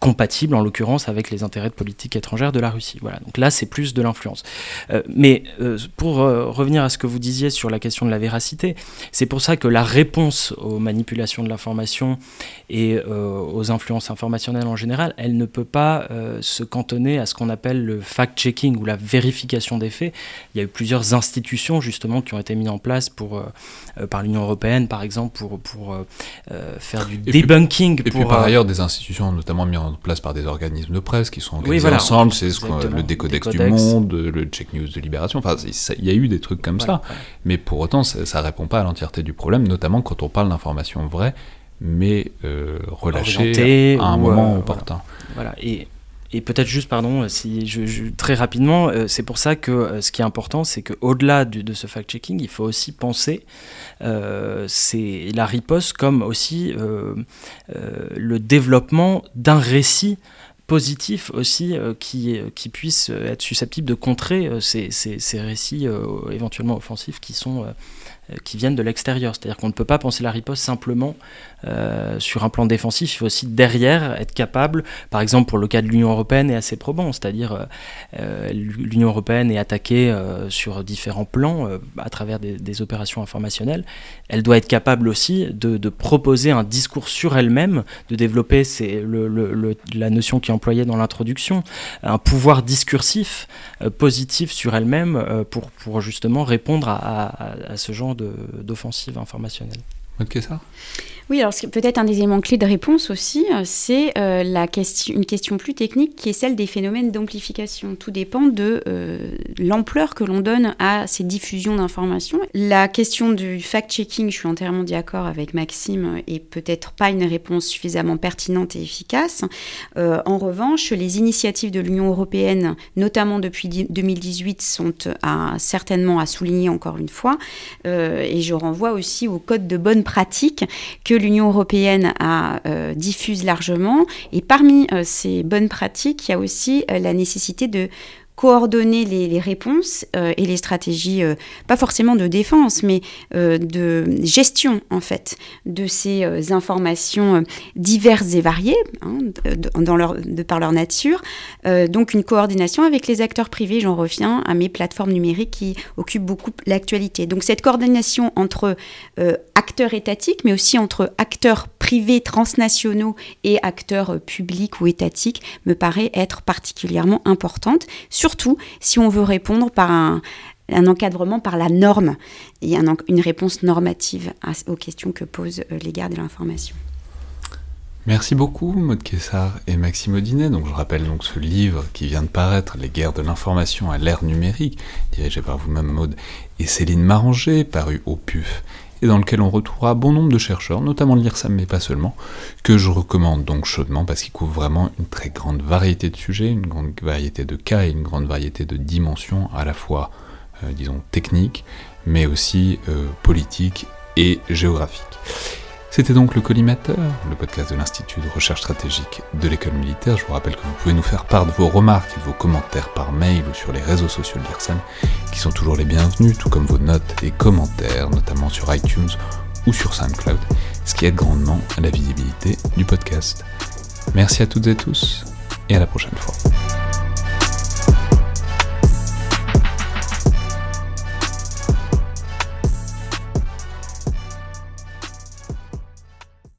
compatible, en l'occurrence, avec les intérêts de politique étrangère de la Russie. Voilà, donc là, c'est plus de l'influence. mais pour revenir à ce que vous disiez sur la question de la véracité, c'est pour ça que la réponse aux manipulations de l'information et aux influences informationnelles en général, elle ne peut pas se cantonner à ce qu'on appelle le fact-checking ou la vérification des faits. Il y a eu plusieurs institutions justement qui ont été mises en place pour, euh, euh, par l'Union européenne par exemple pour, pour euh, faire du debunking. et puis par ailleurs des institutions notamment mises en place par des organismes de presse qui sont organisés ensemble, c'est le Décodex, du Monde, le Check News de Libération, enfin il y a eu des trucs comme ça, mais pour autant ça ne répond pas à l'entièreté du problème, notamment quand on parle d'informations vraies mais relâchées à un moment opportun. Voilà. Et et peut-être juste, pardon, si je, très rapidement, euh, c'est pour ça que euh, ce qui est important, c'est qu'au-delà de, ce fact-checking, il faut aussi penser euh, la riposte comme aussi le développement d'un récit positif aussi qui, qui puisse être susceptible de contrer ces, ces, ces, récits éventuellement offensifs qui sont euh, qui viennent de l'extérieur. C'est-à-dire qu'on ne peut pas penser la riposte simplement euh, sur un plan défensif. Il faut aussi derrière être capable, par exemple pour le cas de l'Union européenne, est assez probant. C'est-à-dire euh, l'Union européenne est attaquée sur différents plans à travers des, opérations informationnelles. Elle doit être capable aussi de, proposer un discours sur elle-même, de développer c'est le, la notion qui est employée dans l'introduction, un pouvoir discursif positif sur elle-même pour, justement répondre à, ce genre d'offensive informationnelle. ça? Oui, alors peut-être un des éléments clés de réponse aussi, euh, c'est euh, une question plus technique qui est celle des phénomènes d'amplification. Tout dépend de euh, l'ampleur que l'on donne à ces diffusions d'informations. La question du fact-checking, je suis entièrement d'accord avec Maxime, est peut-être pas une réponse suffisamment pertinente et efficace. en revanche, les initiatives de l'Union européenne, notamment depuis 2018, sont certainement à souligner encore une fois. et je renvoie aussi au code de bonne pratique que l'Union européenne euh, diffuse largement. Et parmi euh, ces bonnes pratiques, il y a aussi euh, la nécessité de coordonner les, réponses euh, et les stratégies, euh, pas forcément de défense, mais euh, de gestion en fait de ces informations diverses et variées hein, de par leur nature. donc une coordination avec les acteurs privés, j'en reviens à mes plateformes numériques qui occupent beaucoup l'actualité. Donc cette coordination entre acteurs étatiques, mais aussi entre acteurs privés transnationaux et acteurs publics ou étatiques me paraît être particulièrement importante. Sur surtout si on veut répondre par un, encadrement par la norme et une réponse normative aux questions que posent euh, les gardes de l'information. Merci beaucoup Maud Kessar et Maxime Audinet. Donc je rappelle donc ce livre qui vient de paraître, Les guerres de l'information à l'ère numérique, dirigé par vous-même Maud et Céline Maranger, paru au PUF et dans lequel on retrouvera bon nombre de chercheurs, notamment l'IRSAM, mais pas seulement, que je recommande donc chaudement parce qu'il couvre vraiment une très grande variété de sujets, une grande variété de cas et une grande variété de dimensions, à la fois, euh, disons, techniques, mais aussi euh, politiques et géographiques. C'était donc le Collimateur, le podcast de l'Institut de recherche stratégique de l'école militaire. Je vous rappelle que vous pouvez nous faire part de vos remarques et vos commentaires par mail ou sur les réseaux sociaux de qui sont toujours les bienvenus, tout comme vos notes et commentaires, notamment sur iTunes ou sur SoundCloud, ce qui aide grandement à la visibilité du podcast. Merci à toutes et tous, et à la prochaine fois.